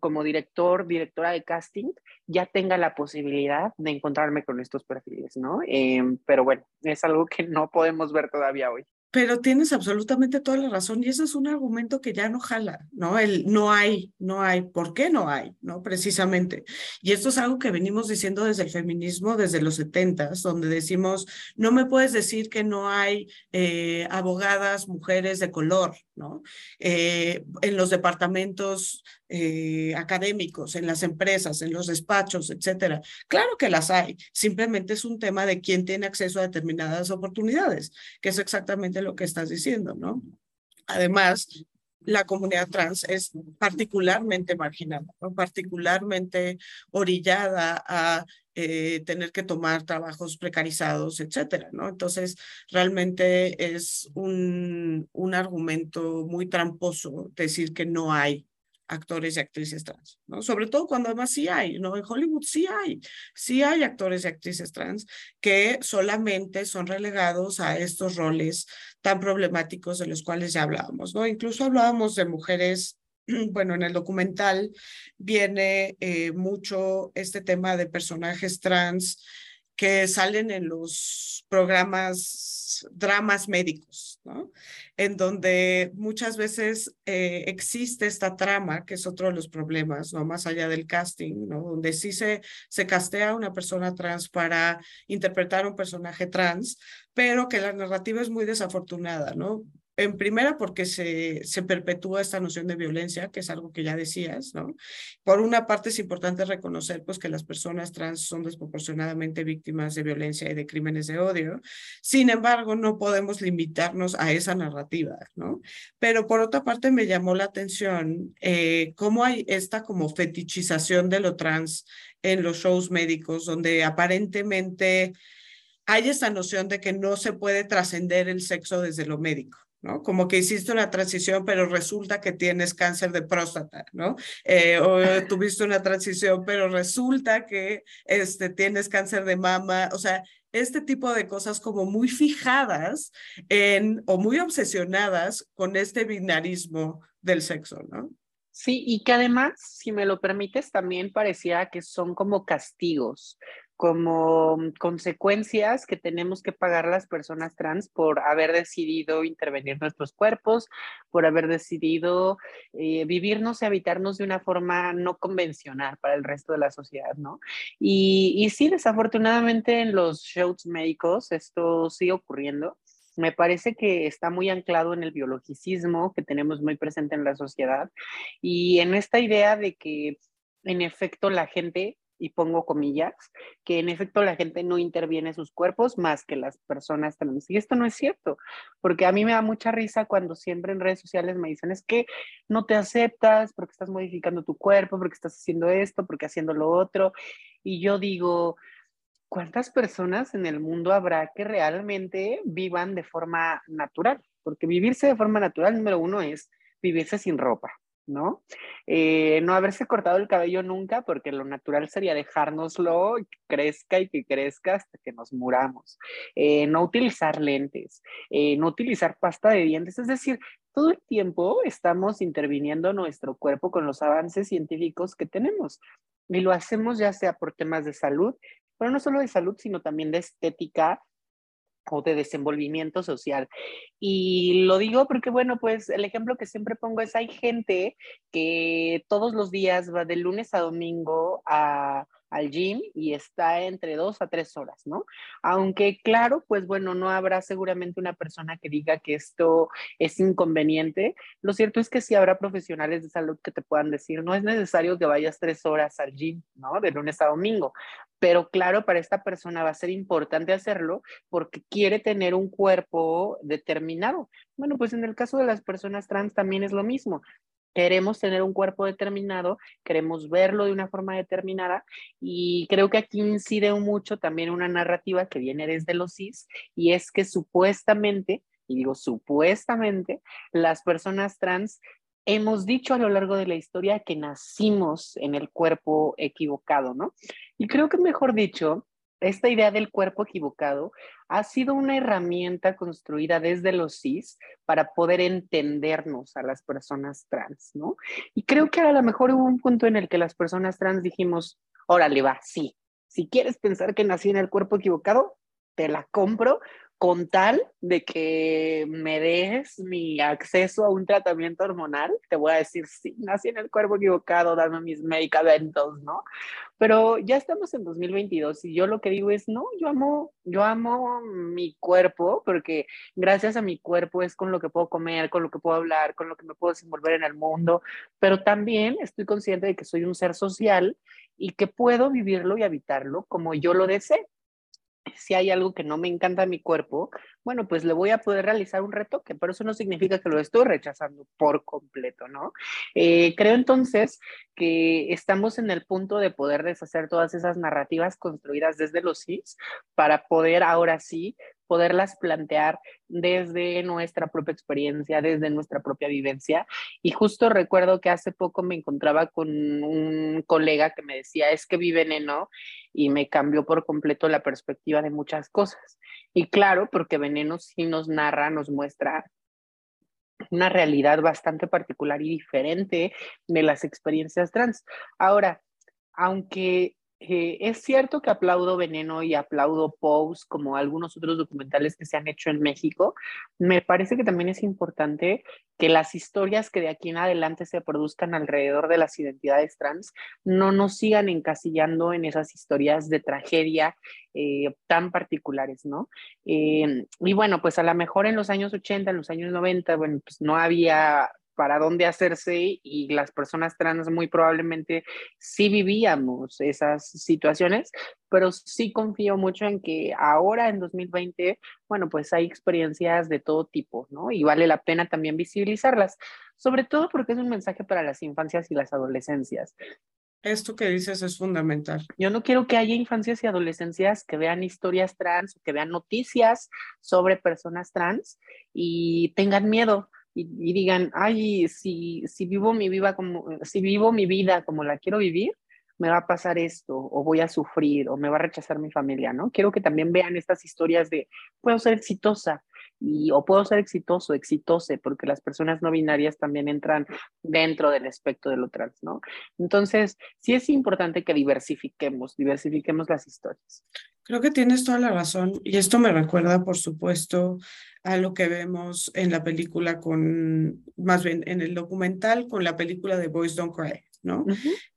como director, directora de casting, ya tenga la posibilidad de encontrarme con estos perfiles, ¿no? Em, pero bueno, es algo que no podemos ver todavía hoy. Pero tienes absolutamente toda la razón y ese es un argumento que ya no jala, ¿no? El no hay, no hay, ¿por qué no hay? ¿No? Precisamente. Y esto es algo que venimos diciendo desde el feminismo, desde los setentas, donde decimos, no me puedes decir que no hay eh, abogadas, mujeres de color, ¿no? Eh, en los departamentos eh, académicos, en las empresas, en los despachos, etcétera. Claro que las hay, simplemente es un tema de quién tiene acceso a determinadas oportunidades, que es exactamente lo que estás diciendo, ¿no? Además, la comunidad trans es particularmente marginada, particularmente orillada a eh, tener que tomar trabajos precarizados, etcétera, ¿no? Entonces, realmente es un, un argumento muy tramposo decir que no hay actores y actrices trans, ¿no? Sobre todo cuando además sí hay, ¿no? En Hollywood sí hay, sí hay actores y actrices trans que solamente son relegados a estos roles tan problemáticos de los cuales ya hablábamos, ¿no? Incluso hablábamos de mujeres (clears throat) bueno, en el documental viene eh, mucho este tema de personajes trans que salen en los programas, dramas médicos, ¿no? En donde muchas veces eh, existe esta trama, que es otro de los problemas, ¿no? Más allá del casting, ¿no? Donde sí se, se castea a una persona trans para interpretar un personaje trans, pero que la narrativa es muy desafortunada, ¿no? En primera porque se, perpetúa esta noción de violencia, que es algo que ya decías, ¿no? Por una parte es importante reconocer pues que las personas trans son desproporcionadamente víctimas de violencia y de crímenes de odio. Sin embargo, no podemos limitarnos a esa narrativa, ¿no? Pero por otra parte me llamó la atención eh, cómo hay esta como fetichización de lo trans en los shows médicos, donde aparentemente hay esta noción de que no se puede trascender el sexo desde lo médico. ¿No? Como que hiciste una transición, pero resulta que tienes cáncer de próstata, ¿no? Eh, o (laughs) tuviste una transición, pero resulta que este, tienes cáncer de mama, o sea, este tipo de cosas como muy fijadas en, o muy obsesionadas con este binarismo del sexo, ¿no? Sí, y que además, si me lo permites, también parecía que son como castigos, como consecuencias que tenemos que pagar las personas trans por haber decidido intervenir nuestros cuerpos, por haber decidido eh, vivirnos y habitarnos de una forma no convencional para el resto de la sociedad, ¿no? Y, y sí, desafortunadamente en los shows médicos esto sigue ocurriendo me parece que está muy anclado en el biologicismo que tenemos muy presente en la sociedad y en esta idea de que en efecto la gente, y pongo comillas, que en efecto la gente no interviene en sus cuerpos más que las personas trans. Y esto no es cierto, porque a mí me da mucha risa cuando siempre en redes sociales me dicen es que no te aceptas porque estás modificando tu cuerpo, porque estás haciendo esto, porque haciendo lo otro. Y yo digo, ¿cuántas personas en el mundo habrá que realmente vivan de forma natural? Porque vivirse de forma natural, número uno, es vivirse sin ropa, ¿no? Eh, no haberse cortado el cabello nunca, porque lo natural sería dejárnoslo que crezca y que crezca hasta que nos muramos. Eh, no utilizar lentes, eh, no utilizar pasta de dientes, es decir, todo el tiempo estamos interviniendo nuestro cuerpo con los avances científicos que tenemos. Y lo hacemos ya sea por temas de salud, pero no solo de salud, sino también de estética o de desenvolvimiento social. Y lo digo porque, bueno, pues el ejemplo que siempre pongo es, hay gente que todos los días va de lunes a domingo a al gym y está entre dos a tres horas, ¿no? Aunque claro, pues bueno, no habrá seguramente una persona que diga que esto es inconveniente. Lo cierto es que sí habrá profesionales de salud que te puedan decir, no es necesario que vayas tres horas al gym, ¿no? De lunes a domingo. Pero claro, para esta persona va a ser importante hacerlo porque quiere tener un cuerpo determinado. Bueno, pues en el caso de las personas trans también es lo mismo queremos tener un cuerpo determinado, queremos verlo de una forma determinada y creo que aquí incide mucho también una narrativa que viene desde los CIS y es que supuestamente, y digo supuestamente, las personas trans hemos dicho a lo largo de la historia que nacimos en el cuerpo equivocado, ¿no? Y creo que mejor dicho, esta idea del cuerpo equivocado ha sido una herramienta construida desde los CIS para poder entendernos a las personas trans, ¿no? Y creo que a lo mejor hubo un punto en el que las personas trans dijimos, órale, va, sí, si quieres pensar que nací en el cuerpo equivocado, te la compro, con tal de que me des mi acceso a un tratamiento hormonal, te voy a decir, sí, nací en el cuerpo equivocado, dame mis medicamentos, ¿no? Pero ya estamos en 2022 y yo lo que digo es, no, yo amo, yo amo mi cuerpo porque gracias a mi cuerpo es con lo que puedo comer, con lo que puedo hablar, con lo que me puedo desenvolver en el mundo, pero también estoy consciente de que soy un ser social y que puedo vivirlo y habitarlo como yo lo deseo si hay algo que no me encanta a mi cuerpo, bueno, pues le voy a poder realizar un retoque, pero eso no significa que lo estoy rechazando por completo, ¿no? Eh, creo entonces que estamos en el punto de poder deshacer todas esas narrativas construidas desde los CIS para poder ahora sí poderlas plantear desde nuestra propia experiencia, desde nuestra propia vivencia. Y justo recuerdo que hace poco me encontraba con un colega que me decía, es que vi veneno y me cambió por completo la perspectiva de muchas cosas. Y claro, porque veneno sí nos narra, nos muestra una realidad bastante particular y diferente de las experiencias trans. Ahora, aunque eh, es cierto que aplaudo Veneno y aplaudo Pose como algunos otros documentales que se han hecho en México. Me parece que también es importante que las historias que de aquí en adelante se produzcan alrededor de las identidades trans no nos sigan encasillando en esas historias de tragedia eh, tan particulares, ¿no? Eh, y bueno, pues a lo mejor en los años 80, en los años 90, bueno, pues no había para dónde hacerse y las personas trans muy probablemente sí vivíamos esas situaciones, pero sí confío mucho en que ahora en 2020, bueno, pues hay experiencias de todo tipo, ¿no? Y vale la pena también visibilizarlas, sobre todo porque es un mensaje para las infancias y las adolescencias. Esto que dices es fundamental. Yo no quiero que haya infancias y adolescencias que vean historias trans, que vean noticias sobre personas trans y tengan miedo y, digan, ay, si, si, vivo mi vida como, si vivo mi vida como la quiero vivir, me va a pasar esto, o voy a sufrir, o me va a rechazar mi familia, ¿no? Quiero que también vean estas historias de, puedo ser exitosa, y, o puedo ser exitoso, exitose, porque las personas no binarias también entran dentro del aspecto de lo trans, ¿no? Entonces, sí es importante que diversifiquemos, diversifiquemos las historias. Creo que tienes toda la razón, y esto me recuerda, por supuesto, a lo que vemos en la película con, más bien en el documental con la película de Boys Don't Cry, ¿no?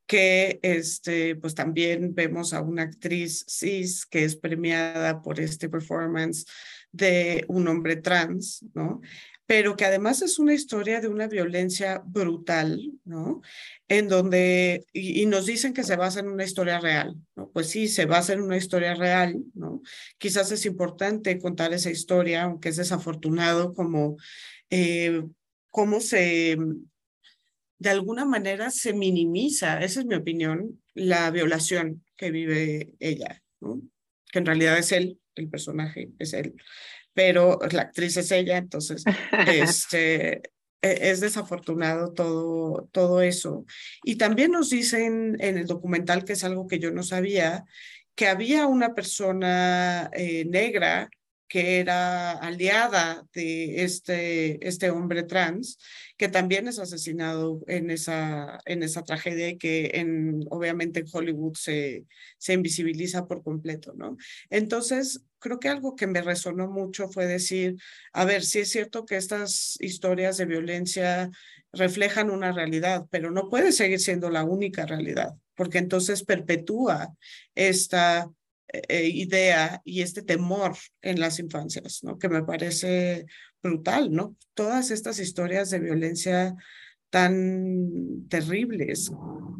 Que este, pues también vemos a una actriz cis que es premiada por este performance de un hombre trans, ¿no? pero que además es una historia de una violencia brutal, ¿no? En donde, y, nos dicen que se basa en una historia real, ¿no? Pues sí, se basa en una historia real, ¿no? Quizás es importante contar esa historia, aunque es desafortunado como, eh, cómo se, de alguna manera se minimiza, esa es mi opinión, la violación que vive ella, ¿no? Que en realidad es él, el personaje, es él pero la actriz es ella, entonces (laughs) este, e, es desafortunado todo, todo eso. Y también nos dicen en el documental, que es algo que yo no sabía, que había una persona eh, negra que era aliada de este, este hombre trans, que también es asesinado en esa, en esa tragedia y que en, obviamente en Hollywood se, se invisibiliza por completo, ¿no? Entonces, creo que algo que me resonó mucho fue decir, a ver, sí es cierto que estas historias de violencia reflejan una realidad, pero no puede seguir siendo la única realidad, porque entonces perpetúa esta eh, idea y este temor en las infancias, ¿no? Que me parece brutal, ¿no? Todas estas historias de violencia tan terribles,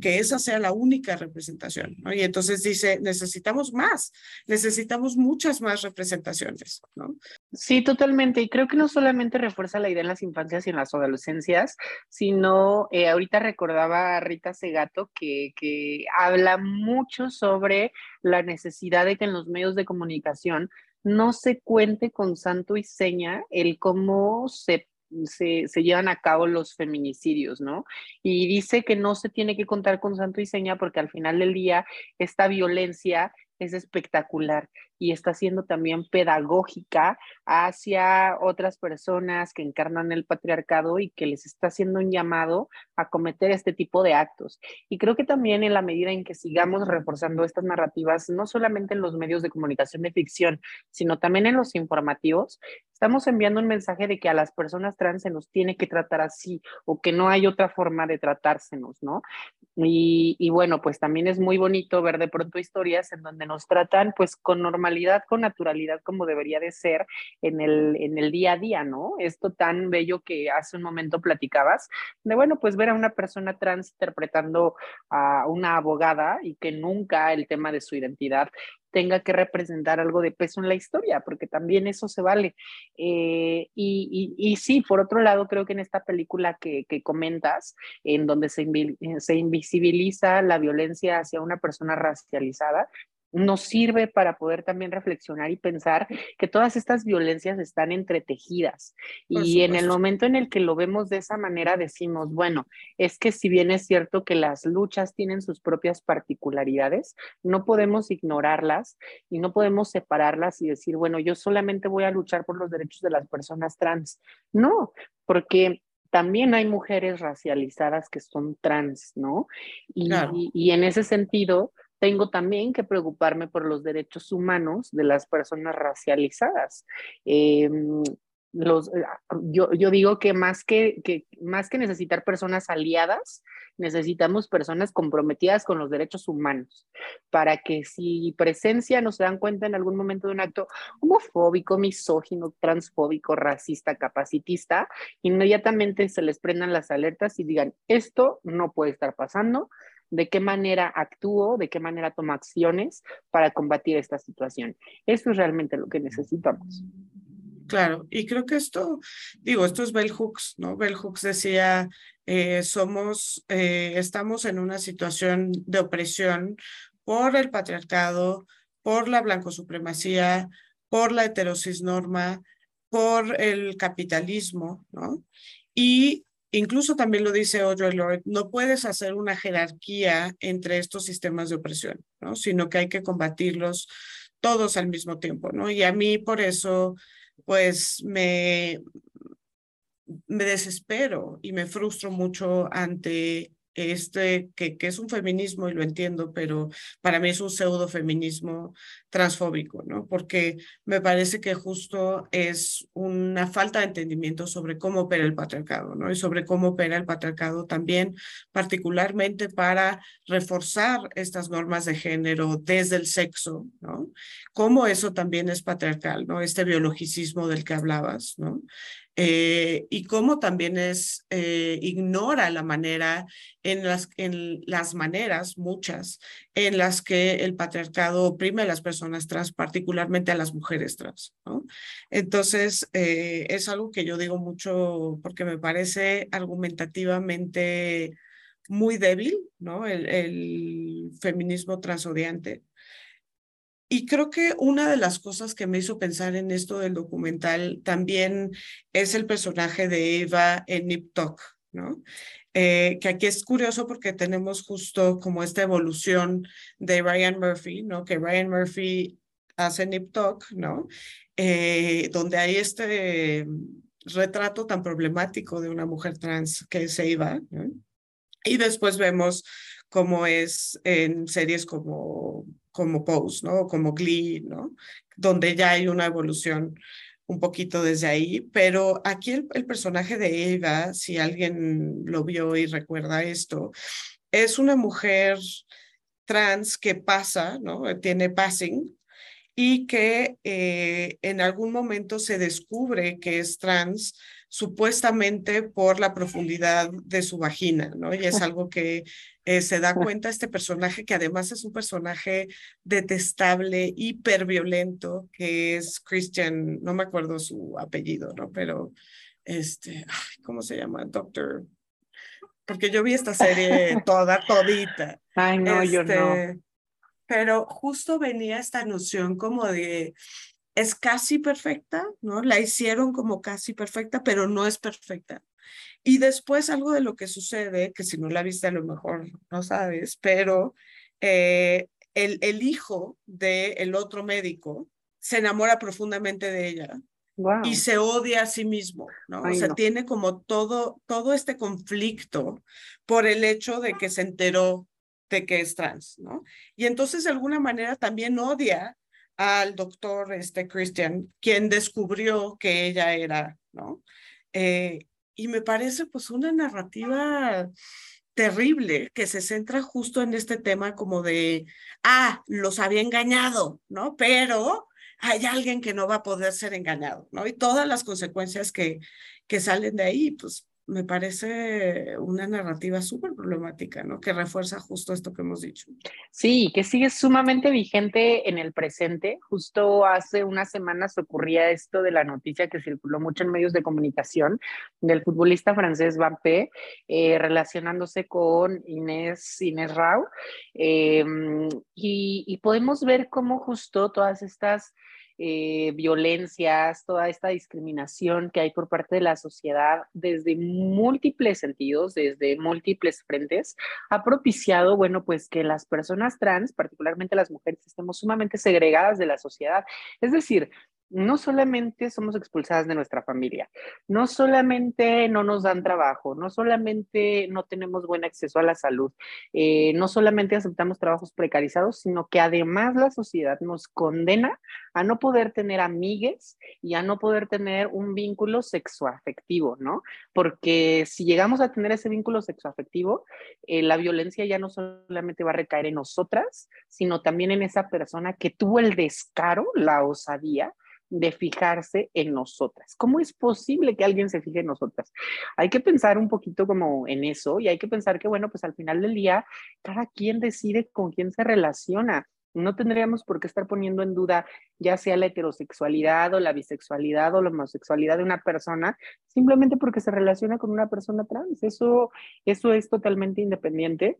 que esa sea la única representación. ¿no? Y entonces dice, necesitamos más, necesitamos muchas más representaciones. ¿no? Sí, totalmente. Y creo que no solamente refuerza la idea en las infancias y en las adolescencias, sino eh, ahorita recordaba a Rita Segato que, que habla mucho sobre la necesidad de que en los medios de comunicación no se cuente con santo y seña el cómo se se, llevan a cabo los feminicidios, ¿no? Y dice que no se tiene que contar con santo y seña porque al final del día esta violencia es espectacular y está siendo también pedagógica hacia otras personas que encarnan el patriarcado y que les está haciendo un llamado a cometer este tipo de actos. Y creo que también en la medida en que sigamos reforzando estas narrativas, no solamente en los medios de comunicación de ficción, sino también en los informativos, estamos enviando un mensaje de que a las personas trans se nos tiene que tratar así o que no hay otra forma de tratársenos, ¿no? Y, y bueno, pues también es muy bonito ver de pronto historias en donde nos tratan pues con normalidad con naturalidad como debería de ser en el, en el día a día, ¿no? Esto tan bello que hace un momento platicabas, de bueno, pues ver a una persona trans interpretando a una abogada y que nunca el tema de su identidad tenga que representar algo de peso en la historia, porque también eso se vale. Eh, y, y, sí, por otro lado, creo que en esta película que, que comentas, en donde se, se invisibiliza la violencia hacia una persona racializada, nos sirve para poder también reflexionar y pensar que todas estas violencias están entretejidas. y en el momento en el que lo vemos de esa manera, decimos, bueno, es que si bien es cierto que las luchas tienen sus propias particularidades, no podemos ignorarlas y no podemos separarlas y decir, bueno, yo solamente voy a luchar por los derechos de las personas trans. No, porque también hay mujeres racializadas que son trans, ¿no? y en ese sentido, tengo también que preocuparme por los derechos humanos de las personas racializadas. Em, los, eh, yo, yo, digo que más que, que más que necesitar personas aliadas, necesitamos personas comprometidas con los derechos humanos, para que si presencia no se dan cuenta en algún momento de un acto homofóbico, misógino, transfóbico, racista, capacitista, inmediatamente se les prendan las alertas y digan, esto no puede estar pasando, de qué manera actúo, de qué manera tomo acciones para combatir esta situación. Eso es realmente lo que necesitamos. Claro, y creo que esto, digo, esto es Bell Hooks, ¿no? Bell Hooks decía, eh, somos, eh, estamos en una situación de opresión por el patriarcado, por la blancosupremacía, por la heterosis norma, por el capitalismo, ¿no? Y incluso también lo dice Audre Lorde, no puedes hacer una jerarquía entre estos sistemas de opresión, ¿no? Sino que hay que combatirlos todos al mismo tiempo, ¿no? Y a mí por eso pues me, me desespero y me frustro mucho ante este, que, que, es un feminismo y lo entiendo, pero para mí es un pseudo feminismo transfóbico, ¿no? Porque me parece que justo es una falta de entendimiento sobre cómo opera el patriarcado, ¿no? Y sobre cómo opera el patriarcado también, particularmente para reforzar estas normas de género desde el sexo, ¿no? Cómo eso también es patriarcal, ¿no? Este biologicismo del que hablabas, ¿no? Eh, y cómo también es, eh, ignora la manera, en las, en las maneras, muchas, en las que el patriarcado oprime a las personas trans, particularmente a las mujeres trans. ¿no? Entonces, eh, es algo que yo digo mucho porque me parece argumentativamente muy débil, ¿no? El, el feminismo transodiante. Y creo que una de las cosas que me hizo pensar en esto del documental también es el personaje de Eva en Nip Tuck, ¿no? Eh, que aquí es curioso porque tenemos justo como esta evolución de Ryan Murphy, ¿no? Que Ryan Murphy hace Nip Tuck, ¿no? Eh, donde hay este retrato tan problemático de una mujer trans que es Eva, ¿no? Y después vemos cómo es en series como como Pose, ¿no? Como Glee, ¿no? Donde ya hay una evolución un poquito desde ahí, pero aquí el, personaje de Eva, si alguien lo vio y recuerda esto, es una mujer trans que pasa, ¿no? Tiene passing y que eh, en algún momento se descubre que es trans supuestamente por la profundidad de su vagina, ¿no? Y es algo que eh, se da cuenta este personaje, que además es un personaje detestable, hiperviolento, que es Christian, no me acuerdo su apellido, ¿no? Pero, este, ¿cómo se llama? Doctor. Porque yo vi esta serie toda, todita. Ay, no, yo no. Este, pero justo venía esta noción como de es casi perfecta, ¿no? La hicieron como casi perfecta, pero no es perfecta. Y después algo de lo que sucede, que si no la viste a lo mejor no sabes, pero eh, el, el hijo del el otro médico se enamora profundamente de ella y se odia a sí mismo, ¿no? o sea, tiene como todo, todo este conflicto por el hecho de que se enteró de que es trans, ¿no? Y entonces de alguna manera también odia al doctor este, Christian, quien descubrió que ella era, ¿no? Eh, y me parece pues una narrativa terrible que se centra justo en este tema como de, ah, los había engañado, ¿no? Pero hay alguien que no va a poder ser engañado, ¿no? Y todas las consecuencias que, que salen de ahí, pues me parece una narrativa súper problemática, ¿no? Que refuerza justo esto que hemos dicho. Sí, que sigue sumamente vigente en el presente. Justo hace unas semanas ocurría esto de la noticia que circuló mucho en medios de comunicación del futbolista francés Mbappé eh, relacionándose con Inés, Inés Rau. Em, y, y podemos ver cómo justo todas estas eh, violencias, toda esta discriminación que hay por parte de la sociedad desde múltiples sentidos, desde múltiples frentes, ha propiciado, bueno, pues que las personas trans, particularmente las mujeres, estemos sumamente segregadas de la sociedad. Es decir, no solamente somos expulsadas de nuestra familia, no solamente no nos dan trabajo, no solamente no tenemos buen acceso a la salud, eh, no solamente aceptamos trabajos precarizados, sino que además la sociedad nos condena a no poder tener amigues y a no poder tener un vínculo sexoafectivo, ¿no? Porque si llegamos a tener ese vínculo sexoafectivo, eh, la violencia ya no solamente va a recaer en nosotras, sino también en esa persona que tuvo el descaro, la osadía de fijarse en nosotras. ¿Cómo es posible que alguien se fije en nosotras? Hay que pensar un poquito como en eso y hay que pensar que, bueno, pues al final del día, cada quien decide con quién se relaciona. No tendríamos por qué estar poniendo en duda ya sea la heterosexualidad o la bisexualidad o la homosexualidad de una persona, simplemente porque se relaciona con una persona trans. Eso, eso es totalmente independiente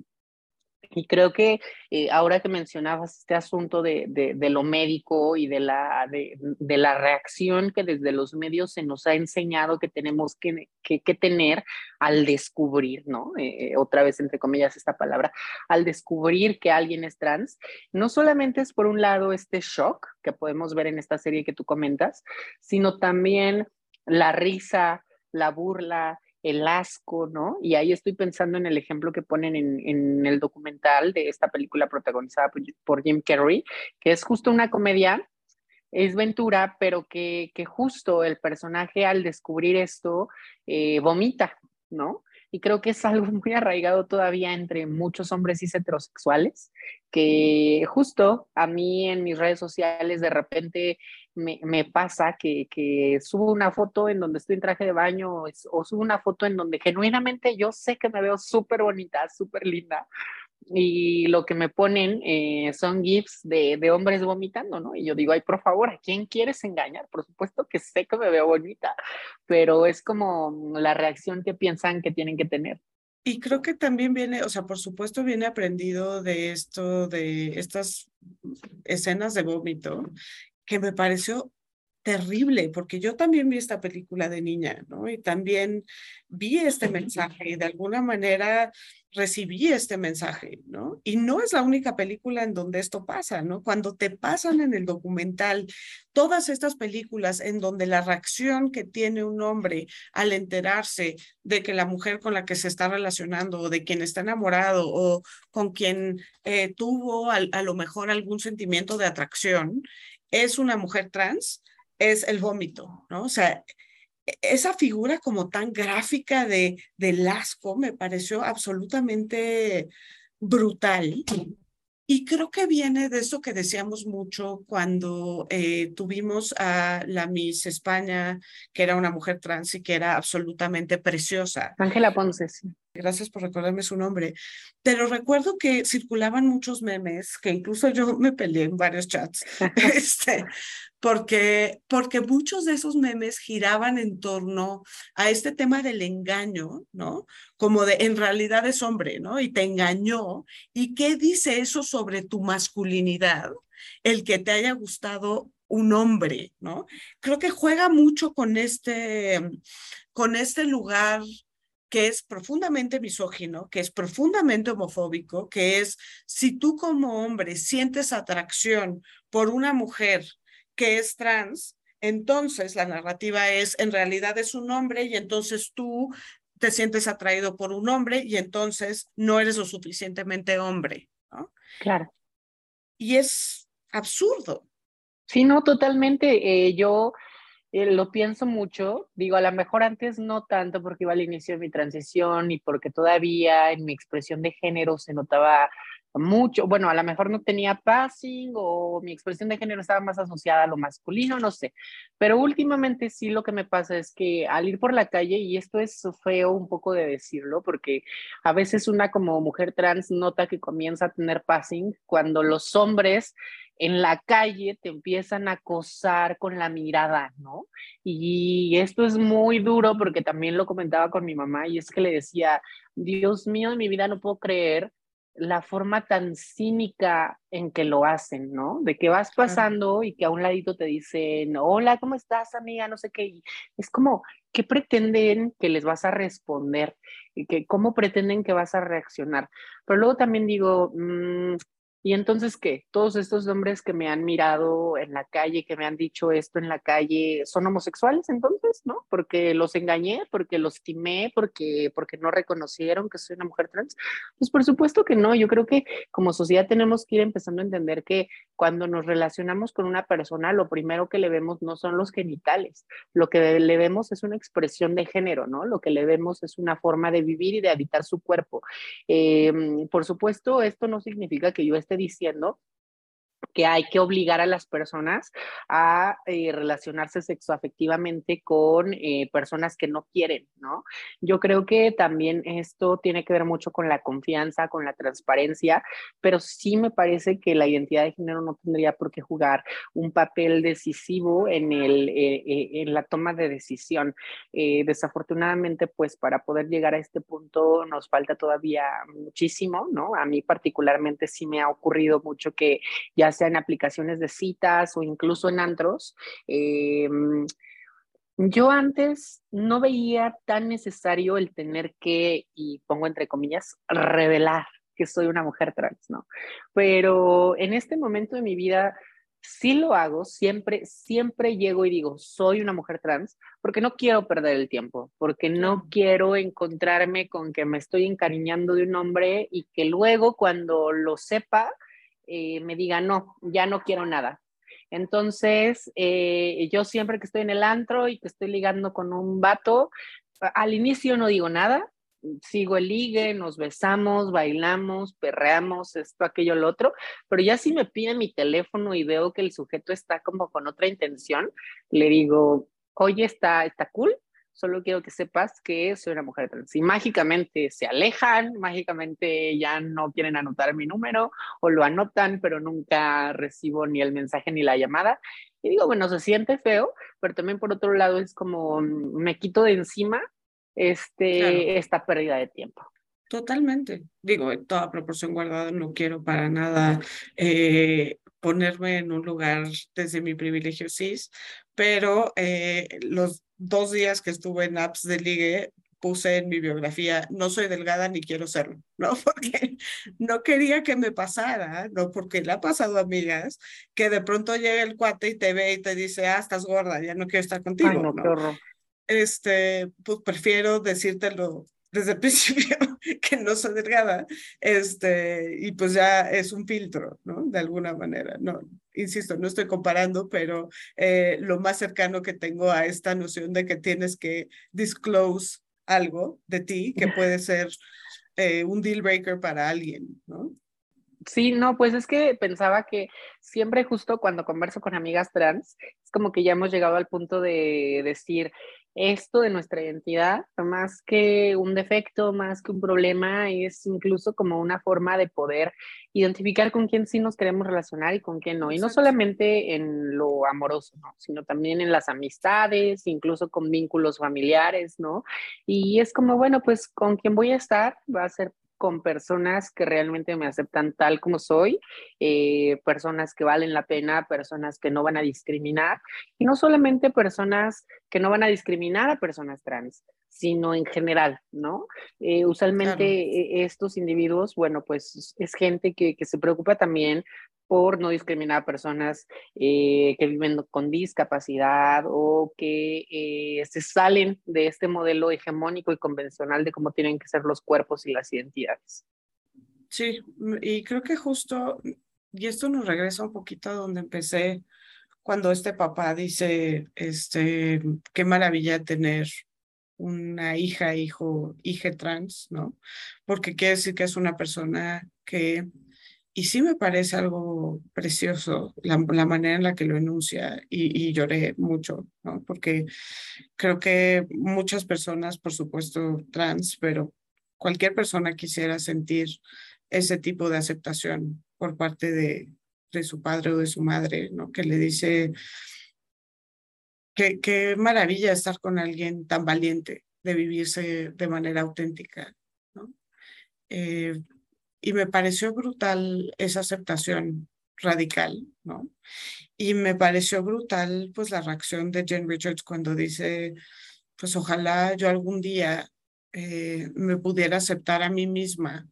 y creo que eh, ahora que mencionabas este asunto de, de, lo médico y de la, de, la reacción que desde los medios se nos ha enseñado que tenemos que, que, que tener al descubrir, ¿no? Eh, eh, otra vez, entre comillas, esta palabra, al descubrir que alguien es trans, no solamente es por un lado este shock que podemos ver en esta serie que tú comentas, sino también la risa, la burla, el asco, ¿no? Y ahí estoy pensando en el ejemplo que ponen en, el documental de esta película protagonizada por, Jim Carrey, que es justo una comedia, es Ventura, pero que, justo el personaje al descubrir esto eh, vomita, ¿no? Y creo que es algo muy arraigado todavía entre muchos hombres cis heterosexuales, que justo a mí en mis redes sociales de repente me, pasa que, subo una foto en donde estoy en traje de baño o, subo una foto en donde genuinamente yo sé que me veo súper bonita, súper linda. Y lo que me ponen eh, son gifs de, de, hombres vomitando, ¿no? Y yo digo, ay, por favor, ¿a quién quieres engañar? Por supuesto que sé que me veo bonita, pero es como la reacción que piensan que tienen que tener. Y creo que también viene, o sea, por supuesto viene aprendido de esto, de estas escenas de vómito, que me pareció terrible, porque yo también vi esta película de niña, ¿no? Y también vi este mensaje y de alguna manera recibí este mensaje, ¿no? Y no es la única película en donde esto pasa, ¿no? Cuando te pasan en el documental todas estas películas en donde la reacción que tiene un hombre al enterarse de que la mujer con la que se está relacionando o de quien está enamorado o con quien eh, tuvo a lo mejor algún sentimiento de atracción es una mujer trans, es el vómito, ¿no? O sea, e-, esa figura como tan gráfica de, del asco me pareció absolutamente brutal. Y creo que viene de eso que decíamos mucho cuando eh, tuvimos a la Miss España, que era una mujer trans y que era absolutamente preciosa. Ángela Ponce, sí. Gracias por recordarme su nombre. Pero recuerdo que circulaban muchos memes, que incluso yo me peleé en varios chats, (laughs) (laughs) este, porque, porque muchos de esos memes giraban en torno a este tema del engaño, ¿no? Como de en realidad es hombre, ¿no? Y te engañó. ¿Y qué dice eso sobre tu masculinidad? El que te haya gustado un hombre, ¿no? Creo que juega mucho con este, con este lugar que es profundamente misógino, que es profundamente homofóbico, que es si tú como hombre sientes atracción por una mujer que es trans, entonces la narrativa es, en realidad es un hombre y entonces tú te sientes atraído por un hombre y entonces no eres lo suficientemente hombre, ¿no? Claro. Y es absurdo. Sí, no, totalmente. Eh, yo eh, lo pienso mucho, digo, a lo mejor antes no tanto porque iba al inicio de mi transición y porque todavía en mi expresión de género se notaba mucho, bueno, a lo mejor no tenía passing o mi expresión de género estaba más asociada a lo masculino, no sé, pero últimamente sí lo que me pasa es que al ir por la calle, y esto es feo un poco de decirlo, porque a veces una como mujer trans nota que comienza a tener passing cuando los hombres en la calle te empiezan a acosar con la mirada, ¿no? Y esto es muy duro porque también lo comentaba con mi mamá y es que le decía, Dios mío, en mi vida no puedo creer la forma tan cínica en que lo hacen, ¿no? De que vas pasando y que a un ladito te dicen, hola, ¿cómo estás, amiga? No sé qué. es como, ¿qué pretenden que les vas a responder? ¿Y que, ¿Cómo pretenden que vas a reaccionar? Pero luego también digo, mm, Y entonces, ¿qué? Todos estos hombres que me han mirado en la calle, que me han dicho esto en la calle, ¿son homosexuales entonces? ¿No? Porque los engañé, porque los timé, porque, porque no reconocieron que soy una mujer trans. Pues por supuesto que no. Yo creo que como sociedad tenemos que ir empezando a entender que cuando nos relacionamos con una persona, lo primero que le vemos no son los genitales. Lo que le vemos es una expresión de género, ¿no? Lo que le vemos es una forma de vivir y de habitar su cuerpo. Eh, por supuesto, esto no significa que yo esté diciendo que hay que obligar a las personas a eh, relacionarse sexoafectivamente con eh, personas que no quieren, ¿no? Yo creo que también esto tiene que ver mucho con la confianza, con la transparencia, pero sí me parece que la identidad de género no tendría por qué jugar un papel decisivo en, el, eh, en la toma de decisión. desafortunadamente, pues para poder llegar a este punto nos falta todavía muchísimo, ¿no? A mí particularmente sí me ha ocurrido mucho que ya sea en aplicaciones de citas o incluso en antros. Em, yo antes no veía tan necesario el tener que, y pongo entre comillas, revelar que soy una mujer trans, ¿no? Pero en este momento de mi vida sí lo hago, siempre, siempre llego y digo, soy una mujer trans, porque no quiero perder el tiempo, porque no quiero encontrarme con que me estoy encariñando de un hombre y que luego cuando lo sepa, eh, me diga, no, ya no quiero nada. Entonces, eh, yo siempre que estoy en el antro y que estoy ligando con un vato, al inicio no digo nada, sigo el ligue, nos besamos, bailamos, perreamos, esto, aquello, lo otro, pero ya si me pide mi teléfono y veo que el sujeto está como con otra intención, le digo, oye, está, está cool, solo quiero que sepas que soy una mujer trans. Y mágicamente se alejan, mágicamente ya no quieren anotar mi número o lo anotan, pero nunca recibo ni el mensaje ni la llamada. Y digo, bueno, se siente feo, pero también por otro lado es como mm, me quito de encima este, esta pérdida de tiempo. Totalmente. Digo, en toda proporción guardada, no quiero para nada eh, ponerme en un lugar desde mi privilegio cis, pero eh, los dos días que estuve en apps de ligue, puse en mi biografía, no soy delgada ni quiero serlo, ¿no? (laughs) Porque no quería que me pasara, ¿no? Porque le ha pasado a amigas que de pronto llega el cuate y te ve y te dice, ah, estás gorda, ya no quiero estar contigo, no, ¿no? Este, pues prefiero decírtelo desde el (laughs) principio que no soy delgada, este, y pues ya es un filtro, ¿no? De alguna manera, no, insisto, no estoy comparando, pero eh, lo más cercano que tengo a esta noción de que tienes que disclose algo de ti que puede (laughs) ser eh, un deal breaker para alguien, ¿no? Sí, no, pues es que pensaba que siempre justo cuando converso con amigas trans, es como que ya hemos llegado al punto de decir, esto de nuestra identidad, más que un defecto, más que un problema, es incluso como una forma de poder identificar con quién sí nos queremos relacionar y con quién no. Y no solamente en lo amoroso, ¿no? sino también en las amistades, incluso con vínculos familiares, ¿no? Y es como, bueno, pues con quién voy a estar va a ser con personas que realmente me aceptan tal como soy, eh, personas que valen la pena, personas que no van a discriminar, y no solamente personas que no van a discriminar a personas trans, sino en general, ¿no? Eh, usualmente e, estos individuos, bueno, pues es gente que, que se preocupa también por no discriminar a personas eh, que viven con discapacidad o que eh, se salen de este modelo hegemónico y convencional de cómo tienen que ser los cuerpos y las identidades. Sí, y creo que justo, y esto nos regresa un poquito a donde empecé cuando este papá dice, este, qué maravilla tener una hija, hijo, hija trans, ¿no? Porque quiere decir que es una persona que y sí me parece algo precioso la, manera en la que lo enuncia y, lloré mucho, ¿no? Porque creo que muchas personas, por supuesto, trans, pero cualquier persona quisiera sentir ese tipo de aceptación por parte de, de su padre o de su madre, ¿no? Que le dice, que qué maravilla estar con alguien tan valiente de vivirse de manera auténtica, ¿no? Eh, y me pareció brutal esa aceptación radical, ¿no? Y me pareció brutal pues la reacción de Jen Richards cuando dice, pues ojalá yo algún día eh, me pudiera aceptar a mí misma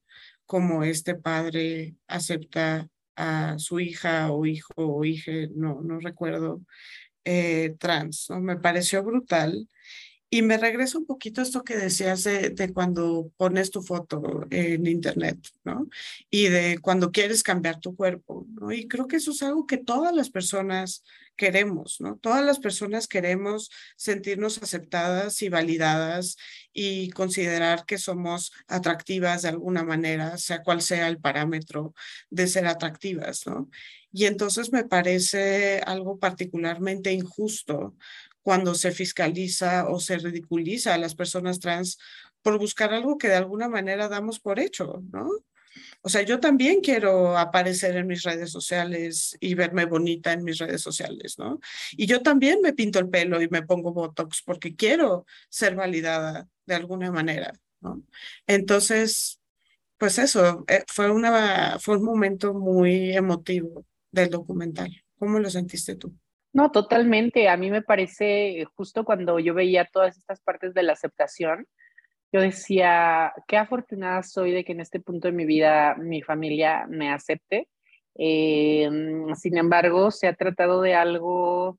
como este padre acepta a su hija o hijo o hija, no, no recuerdo, eh, trans, ¿no? Me pareció brutal. Y me regreso un poquito a esto que decías de, de, cuando pones tu foto en internet, ¿no? Y de cuando quieres cambiar tu cuerpo, ¿no? Y creo que eso es algo que todas las personas queremos, ¿no? Todas las personas queremos sentirnos aceptadas y validadas y considerar que somos atractivas de alguna manera, sea cual sea el parámetro de ser atractivas, ¿no? Y entonces me parece algo particularmente injusto cuando se fiscaliza o se ridiculiza a las personas trans por buscar algo que de alguna manera damos por hecho, ¿no? O sea, yo también quiero aparecer en mis redes sociales y verme bonita en mis redes sociales, ¿no? Y yo también me pinto el pelo y me pongo Botox porque quiero ser validada de alguna manera, ¿no? Entonces, pues eso, eh, fue, una, fue un momento muy emotivo del documental. ¿Cómo lo sentiste tú? No, totalmente. A mí me parece, justo cuando yo veía todas estas partes de la aceptación, yo decía, qué afortunada soy de que en este punto de mi vida mi familia me acepte. Eh, sin embargo, se ha tratado de algo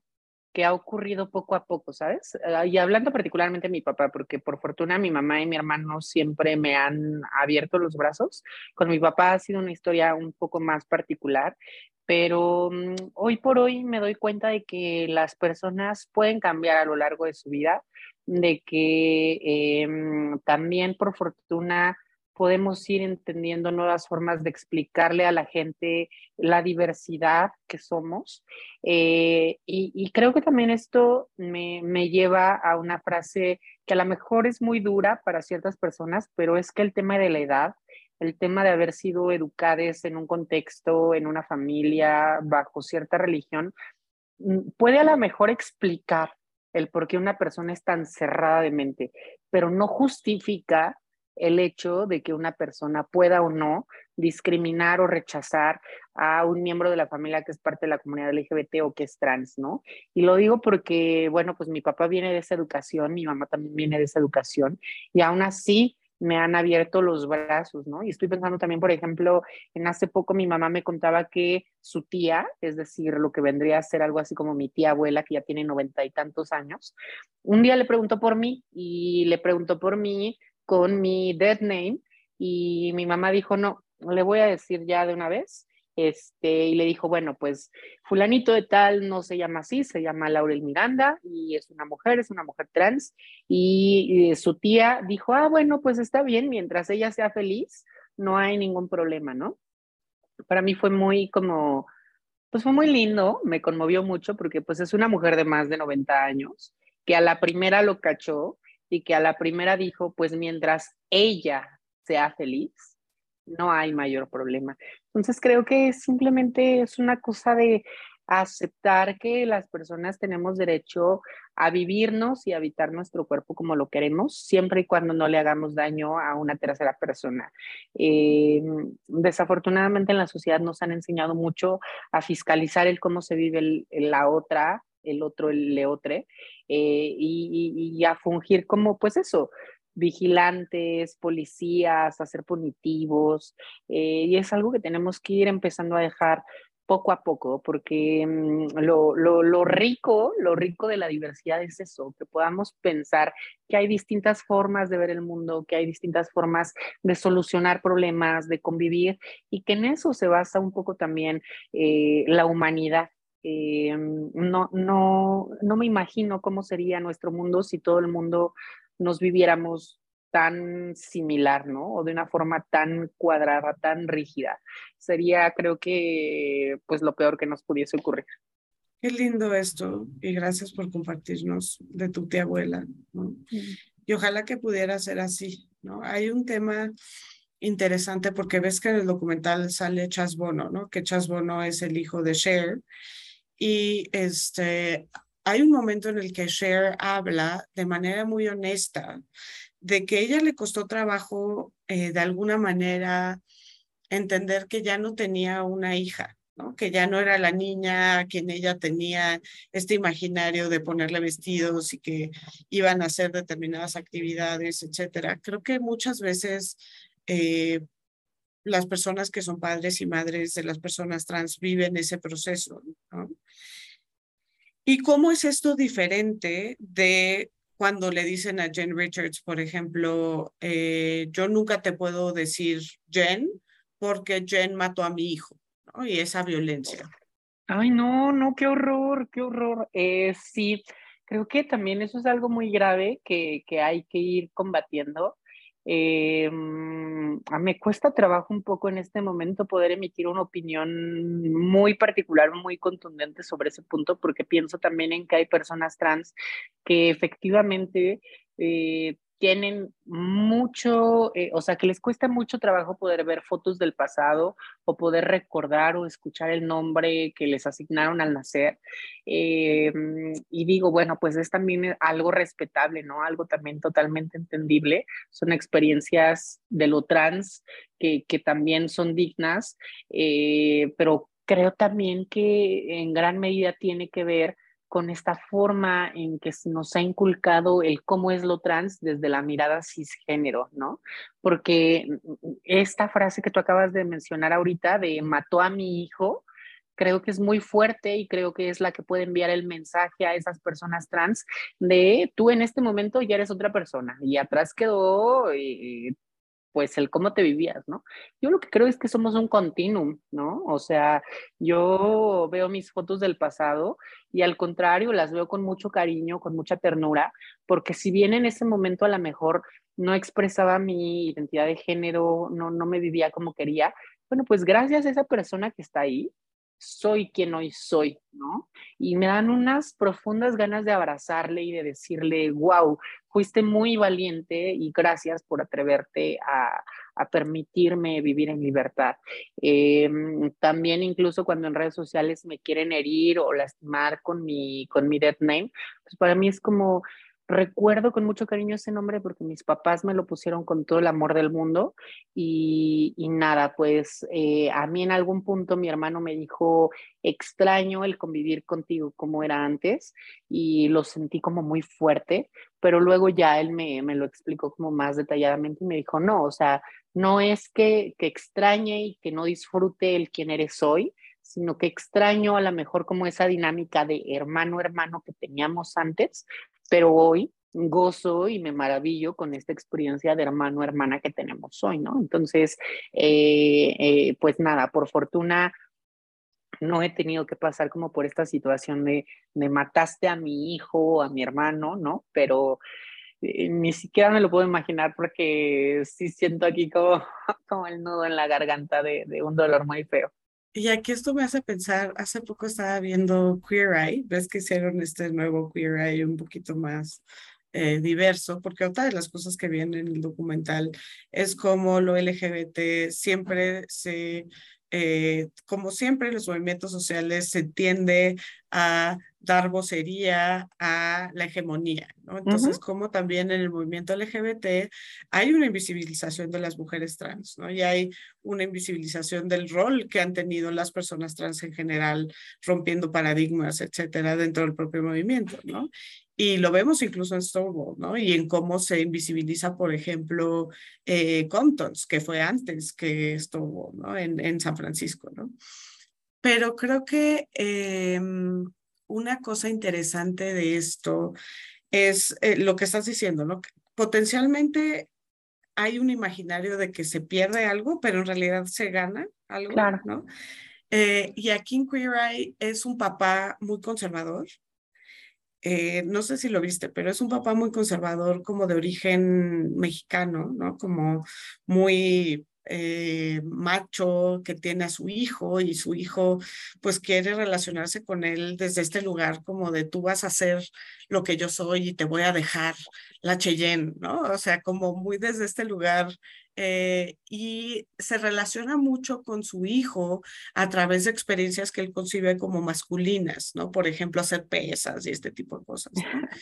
que ha ocurrido poco a poco, ¿sabes? Ah, y hablando particularmente de mi papá, porque por fortuna mi mamá y mi hermano siempre me han abierto los brazos. Con mi papá ha sido una historia un poco más particular, pero mm, hoy por hoy me doy cuenta de que las personas pueden cambiar a lo largo de su vida, de que em, también por fortuna podemos ir entendiendo nuevas formas de explicarle a la gente la diversidad que somos. Eh, y, creo que también esto me, me, lleva a una frase que a lo mejor es muy dura para ciertas personas, pero es que el tema de la edad, el tema de haber sido educados en un contexto, en una familia, bajo cierta religión, mm, puede a lo mejor explicar el por qué una persona es tan cerrada de mente, pero no justifica el hecho de que una persona pueda o no discriminar o rechazar a un miembro de la familia que es parte de la comunidad LGBT o que es trans, ¿no? Y lo digo porque, bueno, pues mi papá viene de esa educación, mi mamá también viene de esa educación, y aún así me han abierto los brazos, ¿no? Y estoy pensando también, por ejemplo, en hace poco mi mamá me contaba que su tía, es decir, lo que vendría a ser algo así como mi tía abuela, que ya tiene noventa y tantos años, un día le preguntó por mí y le preguntó por mí con mi dead name y mi mamá dijo, no, le voy a decir ya de una vez. Este, y le dijo, bueno, pues fulanito de tal no se llama así, se llama Laurel Miranda y es una mujer, es una mujer trans. Y, su tía dijo, ah, bueno, pues está bien, mientras ella sea feliz, no hay ningún problema, ¿no? Para mí fue muy como, pues fue muy lindo, me conmovió mucho porque pues es una mujer de más de 90 años que a la primera lo cachó y que a la primera dijo, pues mientras ella sea feliz, no hay mayor problema. Entonces creo que simplemente es una cosa de aceptar que las personas tenemos derecho a vivirnos y habitar nuestro cuerpo como lo queremos, siempre y cuando no le hagamos daño a una tercera persona. Eh, desafortunadamente en la sociedad nos han enseñado mucho a fiscalizar el cómo se vive la otra, el otro, el leotre, eh, y, a fungir como, pues eso, vigilantes, policías, a ser punitivos, eh, y es algo que tenemos que ir empezando a dejar poco a poco, porque mm, lo, lo, lo, rico, lo rico de la diversidad es eso, que podamos pensar que hay distintas formas de ver el mundo, que hay distintas formas de solucionar problemas, de convivir, y que en eso se basa un poco también eh, la humanidad. Eh, no, no, no me imagino cómo sería nuestro mundo si todo el mundo nos viviéramos tan similar, ¿no? O de una forma tan cuadrada, tan rígida. Sería, creo que, pues lo peor que nos pudiese ocurrir. Qué lindo esto y gracias por compartirnos de tu tía abuela, ¿no? Y ojalá que pudiera ser así, ¿no? Hay un tema interesante porque ves que en el documental sale Chas Bono, ¿no? Que Chas Bono es el hijo de Cher y este, hay un momento en el que Cher habla de manera muy honesta de que ella le costó trabajo eh, de alguna manera entender que ya no tenía una hija, que ya no era la niña a quien ella tenía este imaginario de ponerle vestidos y que iban a hacer determinadas actividades, etcétera. Creo que muchas veces eh, las personas que son padres y madres de las personas trans viven ese proceso. ¿Y cómo es esto diferente de cuando le dicen a Jen Richards, por ejemplo, eh, yo nunca te puedo decir Jen porque Jen mató a mi hijo y esa violencia? Ay, no, no, qué horror, qué horror. Eh, sí, creo que también eso es algo muy grave que, que hay que ir combatiendo. Mm, me cuesta trabajo un poco en este momento poder emitir una opinión muy particular, muy contundente sobre ese punto, porque pienso también en que hay personas trans que efectivamente eh, tienen mucho, eh, o sea, que les cuesta mucho trabajo poder ver fotos del pasado o poder recordar o escuchar el nombre que les asignaron al nacer. Eh, y digo, bueno, pues es también algo respetable, ¿no? Algo también totalmente entendible. Son experiencias de lo trans que, que también son dignas, eh, pero creo también que en gran medida tiene que ver con esta forma en que nos ha inculcado el cómo es lo trans desde la mirada cisgénero, ¿no? Porque esta frase que tú acabas de mencionar ahorita de mató a mi hijo, creo que es muy fuerte y creo que es la que puede enviar el mensaje a esas personas trans de tú en este momento ya eres otra persona y atrás quedó eh, pues el cómo te vivías, ¿no? Yo lo que creo es que somos un continuum, ¿no? O sea, yo veo mis fotos del pasado y al contrario, las veo con mucho cariño, con mucha ternura, porque si bien en ese momento a lo mejor no expresaba mi identidad de género, no, no me vivía como quería, bueno, pues gracias a esa persona que está ahí, soy quien hoy soy, ¿no? Y me dan unas profundas ganas de abrazarle y de decirle, wow, fuiste muy valiente y gracias por atreverte a, permitirme vivir en libertad. Em, también incluso cuando en redes sociales me quieren herir o lastimar con mi, con mi dead name, pues para mí es como recuerdo con mucho cariño ese nombre porque mis papás me lo pusieron con todo el amor del mundo y, nada, pues eh, a mí en algún punto mi hermano me dijo, extraño el convivir contigo como era antes y lo sentí como muy fuerte, pero luego ya él me, me lo explicó como más detalladamente y me dijo, no, o sea, no es que, que extrañe y que no disfrute el quién eres hoy, sino que extraño a lo mejor como esa dinámica de hermano-hermano que teníamos antes, pero hoy gozo y me maravillo con esta experiencia de hermano hermana que tenemos hoy, ¿no? Entonces, eh, eh, pues nada, por fortuna no he tenido que pasar como por esta situación de, mataste a mi hijo, a mi hermano, ¿no? Pero eh, ni siquiera me lo puedo imaginar porque sí siento aquí como, (laughs) como el nudo en la garganta de, de un dolor muy feo. Y aquí esto me hace pensar, hace poco estaba viendo Queer Eye, ves que hicieron este nuevo Queer Eye un poquito más eh, diverso, porque otra de las cosas que viene en el documental es como lo LGBT siempre se eh, como siempre, los movimientos sociales se tiende a dar vocería a la hegemonía, ¿no? Entonces, como también en el movimiento LGBT hay una invisibilización de las mujeres trans, ¿no? Y hay una invisibilización del rol que han tenido las personas trans en general, rompiendo paradigmas, etcétera, dentro del propio movimiento, ¿no? Y lo vemos incluso en Stonewall, ¿no? Y en cómo se invisibiliza, por ejemplo, eh, Comptons, que fue antes que Stonewall, ¿no? En, en San Francisco, ¿no? Pero creo que em, una cosa interesante de esto es eh, lo que estás diciendo, ¿no? Potencialmente hay un imaginario de que se pierde algo, pero en realidad se gana algo, claro. ¿no? Eh, y aquí en Queer Eye es un papá muy conservador, eh, no sé si lo viste, pero es un papá muy conservador, como de origen mexicano, ¿no? Como muy eh, macho que tiene a su hijo y su hijo pues quiere relacionarse con él desde este lugar como de tú vas a ser lo que yo soy y te voy a dejar la Cheyenne, ¿no? O sea, como muy desde este lugar eh, y se relaciona mucho con su hijo a través de experiencias que él concibe como masculinas, ¿no? Por ejemplo, hacer pesas y este tipo de cosas. (laughs)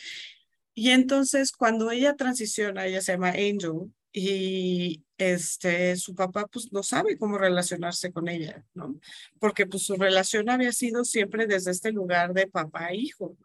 Y entonces cuando ella transiciona, ella se llama Angel y este su papá pues no sabe cómo relacionarse con ella, ¿no? Porque pues su relación había sido siempre desde este lugar de papá e hijo.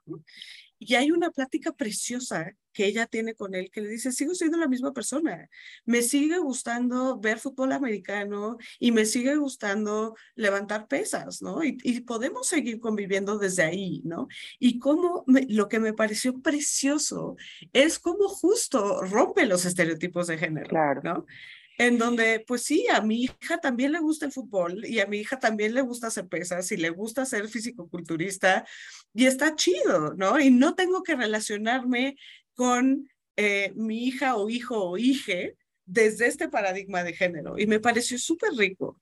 Y hay una plática preciosa que ella tiene con él que le dice, sigo siendo la misma persona, me sigue gustando ver fútbol americano y me sigue gustando levantar pesas, ¿no? Y, podemos seguir conviviendo desde ahí, ¿no? Y cómo lo que me pareció precioso es cómo justo rompe los estereotipos de género, claro. ¿no? En donde, pues sí, a mi hija también le gusta el fútbol y a mi hija también le gusta hacer pesas y le gusta ser fisicoculturista y está chido, ¿no? Y no tengo que relacionarme con eh, mi hija o hijo o hije desde este paradigma de género y me pareció súper rico.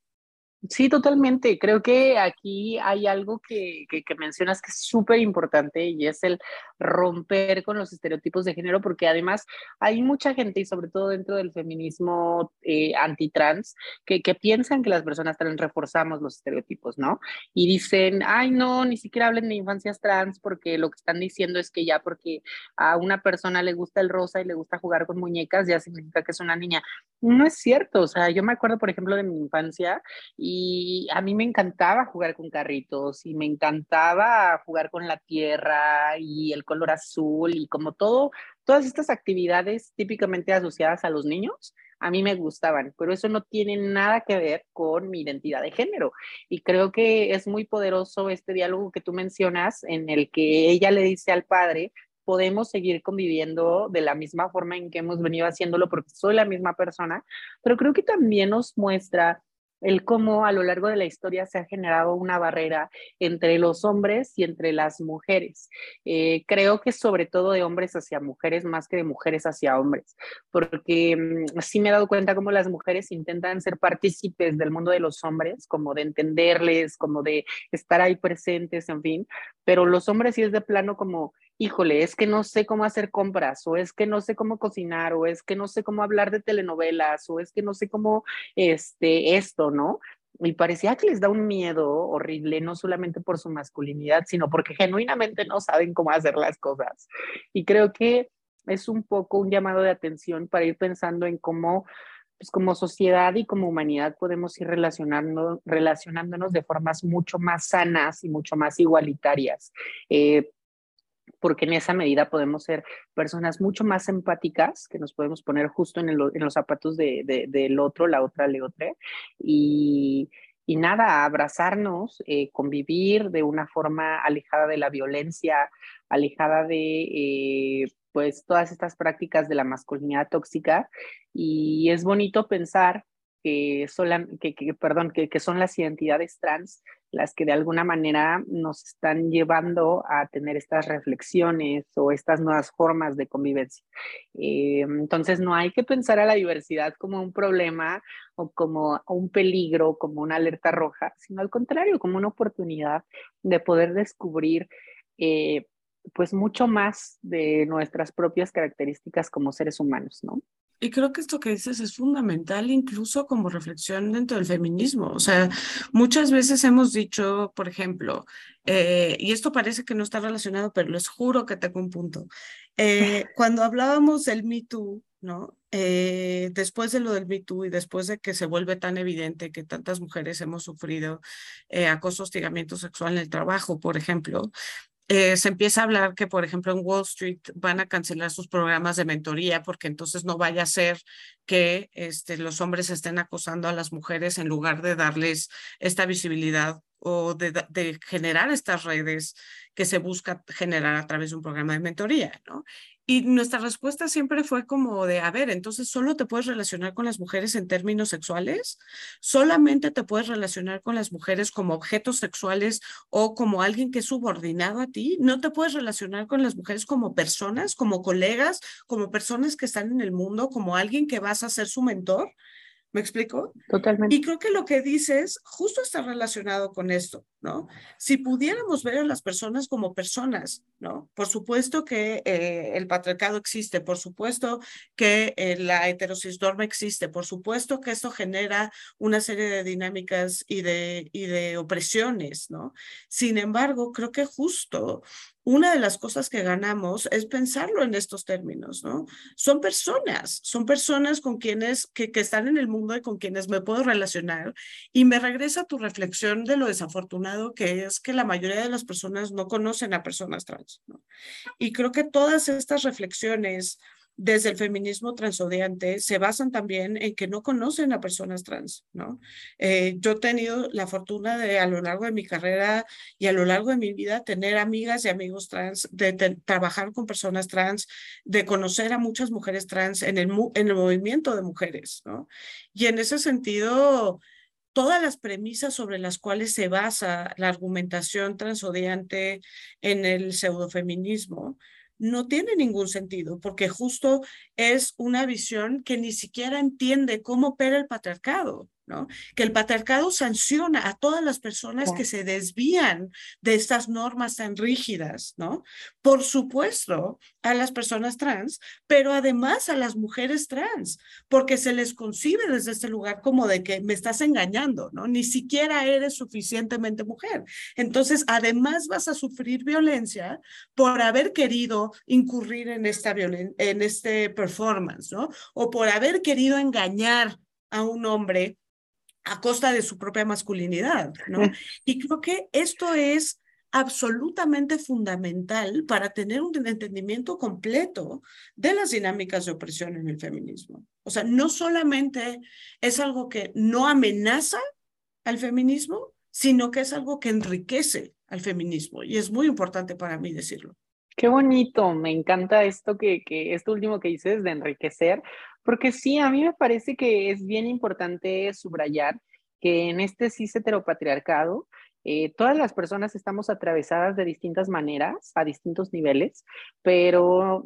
Sí, totalmente. Creo que aquí hay algo que, que, mencionas que es súper importante y es el romper con los estereotipos de género, porque además hay mucha gente, y sobre todo dentro del feminismo eh, antitrans, que, que piensan que las personas trans reforzamos los estereotipos, ¿no? Y dicen, ay, no, ni siquiera hablen de infancias trans, porque lo que están diciendo es que ya porque a una persona le gusta el rosa y le gusta jugar con muñecas, ya significa que es una niña. No es cierto, o sea, yo me acuerdo, por ejemplo, de mi infancia y y a mí me encantaba jugar con carritos y me encantaba jugar con la tierra y el color azul y como todo, todas estas actividades típicamente asociadas a los niños, a mí me gustaban, pero eso no tiene nada que ver con mi identidad de género. Y creo que es muy poderoso este diálogo que tú mencionas en el que ella le dice al padre, podemos seguir conviviendo de la misma forma en que hemos venido haciéndolo porque soy la misma persona, pero creo que también nos muestra el cómo a lo largo de la historia se ha generado una barrera entre los hombres y entre las mujeres. Eh, creo que sobre todo de hombres hacia mujeres más que de mujeres hacia hombres, porque mm, sí me he dado cuenta cómo las mujeres intentan ser partícipes del mundo de los hombres, como de entenderles, como de estar ahí presentes, en fin, pero los hombres sí es de plano como híjole, es que no sé cómo hacer compras, o es que no sé cómo cocinar, o es que no sé cómo hablar de telenovelas, o es que no sé cómo, este, esto, ¿no? Y parecía que les da un miedo horrible, no solamente por su masculinidad, sino porque genuinamente no saben cómo hacer las cosas. Y creo que es un poco un llamado de atención para ir pensando en cómo pues como sociedad y como humanidad podemos ir relacionando, relacionándonos de formas mucho más sanas y mucho más igualitarias. Eh, porque en esa medida podemos ser personas mucho más empáticas, que nos podemos poner justo en, los zapatos del otro, la otra, le otra, y, nada, abrazarnos, eh, convivir de una forma alejada de la violencia, alejada de eh, pues todas estas prácticas de la masculinidad tóxica. Y es bonito pensar que, que, perdón, que, que, son las identidades trans las que de alguna manera nos están llevando a tener estas reflexiones o estas nuevas formas de convivencia. Eh, entonces no hay que pensar a la diversidad como un problema o como un peligro, como una alerta roja, sino al contrario, como una oportunidad de poder descubrir eh, pues mucho más de nuestras propias características como seres humanos, ¿no? Y creo que esto que dices es fundamental incluso como reflexión dentro del feminismo. O sea, muchas veces hemos dicho, por ejemplo, eh, y esto parece que no está relacionado, pero les juro que tengo un punto. Eh, (laughs) cuando hablábamos del Me Too, ¿no? Eh, después de lo del Me Too y después de que se vuelve tan evidente que tantas mujeres hemos sufrido acoso, hostigamiento sexual en el trabajo, por ejemplo, eh, se empieza a hablar que, por ejemplo, en Wall Street van a cancelar sus programas de mentoría porque entonces no vaya a ser que este, los hombres estén acosando a las mujeres en lugar de darles esta visibilidad o de, de, generar estas redes que se busca generar a través de un programa de mentoría, ¿no? Y nuestra respuesta siempre fue como de, a ver, entonces solo te puedes relacionar con las mujeres en términos sexuales, solamente te puedes relacionar con las mujeres como objetos sexuales o como alguien que es subordinado a ti, no te puedes relacionar con las mujeres como personas, como colegas, como personas que están en el mundo, como alguien que vas a ser su mentor. ¿Me explico? Totalmente. Y creo que lo que dices justo está relacionado con esto, ¿no? Si pudiéramos ver a las personas como personas, ¿no? Por supuesto que eh, el patriarcado existe, por supuesto que eh, la heterosis-norma existe, por supuesto que esto genera una serie de dinámicas y de, y de opresiones, ¿no? Sin embargo, creo que justo una de las cosas que ganamos es pensarlo en estos términos, ¿no? Son personas, son personas con quienes, que, que están en el mundo y con quienes me puedo relacionar. Y me regresa tu reflexión de lo desafortunado que es que la mayoría de las personas no conocen a personas trans. Y creo que todas estas reflexiones desde el feminismo transodiante se basan también en que no conocen a personas trans, ¿no? Eh, yo he tenido la fortuna de a lo largo de mi carrera y a lo largo de mi vida tener amigas y amigos trans, de, trabajar con personas trans, de conocer a muchas mujeres trans en el, en el movimiento de mujeres, ¿no? Y en ese sentido, todas las premisas sobre las cuales se basa la argumentación transodiante en el pseudofeminismo, no tiene ningún sentido, porque justo es una visión que ni siquiera entiende cómo opera el patriarcado. Que el patriarcado sanciona a todas las personas que se desvían de estas normas tan rígidas, ¿no? Por supuesto, a las personas trans, pero además a las mujeres trans, porque se les concibe desde este lugar como de que me estás engañando, ¿no? Ni siquiera eres suficientemente mujer. Entonces, además vas a sufrir violencia por haber querido incurrir en esta en este performance, ¿no? O por haber querido engañar a un hombre a costa de su propia masculinidad, ¿no? Y creo que esto es absolutamente fundamental para tener un entendimiento completo de las dinámicas de opresión en el feminismo. O sea, no solamente es algo que no amenaza al feminismo, sino que es algo que enriquece al feminismo. Y es muy importante para mí decirlo. Qué bonito, me encanta esto que, que esto último que dices de enriquecer, porque sí, a mí me parece que es bien importante subrayar que en este cis heteropatriarcado, eh, todas las personas estamos atravesadas de distintas maneras, a distintos niveles, pero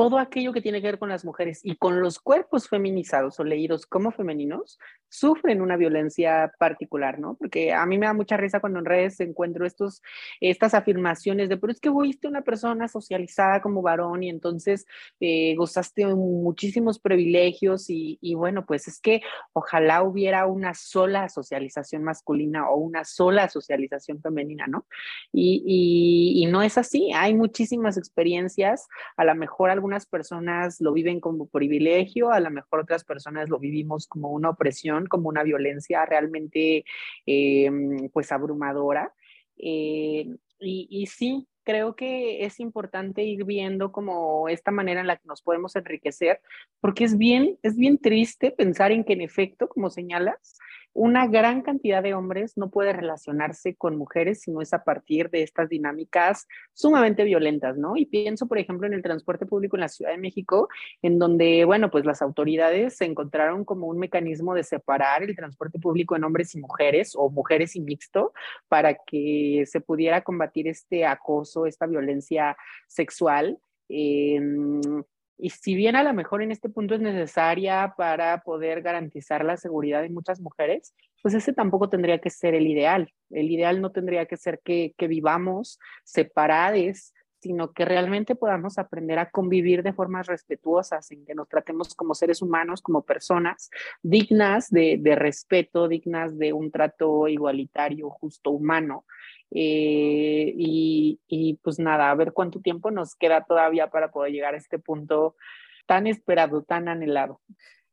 todo aquello que tiene que ver con las mujeres y con los cuerpos feminizados o leídos como femeninos sufren una violencia particular, ¿no? Porque a mí me da mucha risa cuando en redes encuentro estos, estas afirmaciones de, pero es que fuiste una persona socializada como varón y entonces eh, gozaste muchísimos privilegios y, bueno, pues es que ojalá hubiera una sola socialización masculina o una sola socialización femenina, ¿no? Y, y no es así, hay muchísimas experiencias, a lo mejor algunas personas lo viven como privilegio, a lo mejor otras personas lo vivimos como una opresión, como una violencia realmente em, pues abrumadora. Eh, y, y sí, creo que es importante ir viendo como esta manera en la que nos podemos enriquecer, porque es bien, es bien triste pensar en que en efecto, como señalas, una gran cantidad de hombres no puede relacionarse con mujeres si no es a partir de estas dinámicas sumamente violentas, ¿no? Y pienso, por ejemplo, en el transporte público en la Ciudad de México, en donde, bueno, pues las autoridades se encontraron como un mecanismo de separar el transporte público en hombres y mujeres o mujeres y mixto para que se pudiera combatir este acoso, esta violencia sexual. Eh, y si bien a lo mejor en este punto es necesaria para poder garantizar la seguridad de muchas mujeres, pues ese tampoco tendría que ser el ideal. El ideal no tendría que ser que, vivamos separadas, sino que realmente podamos aprender a convivir de formas respetuosas, en que nos tratemos como seres humanos, como personas dignas de, respeto, dignas de un trato igualitario, justo, humano, eh, y, y, pues nada, a ver cuánto tiempo nos queda todavía para poder llegar a este punto tan esperado, tan anhelado.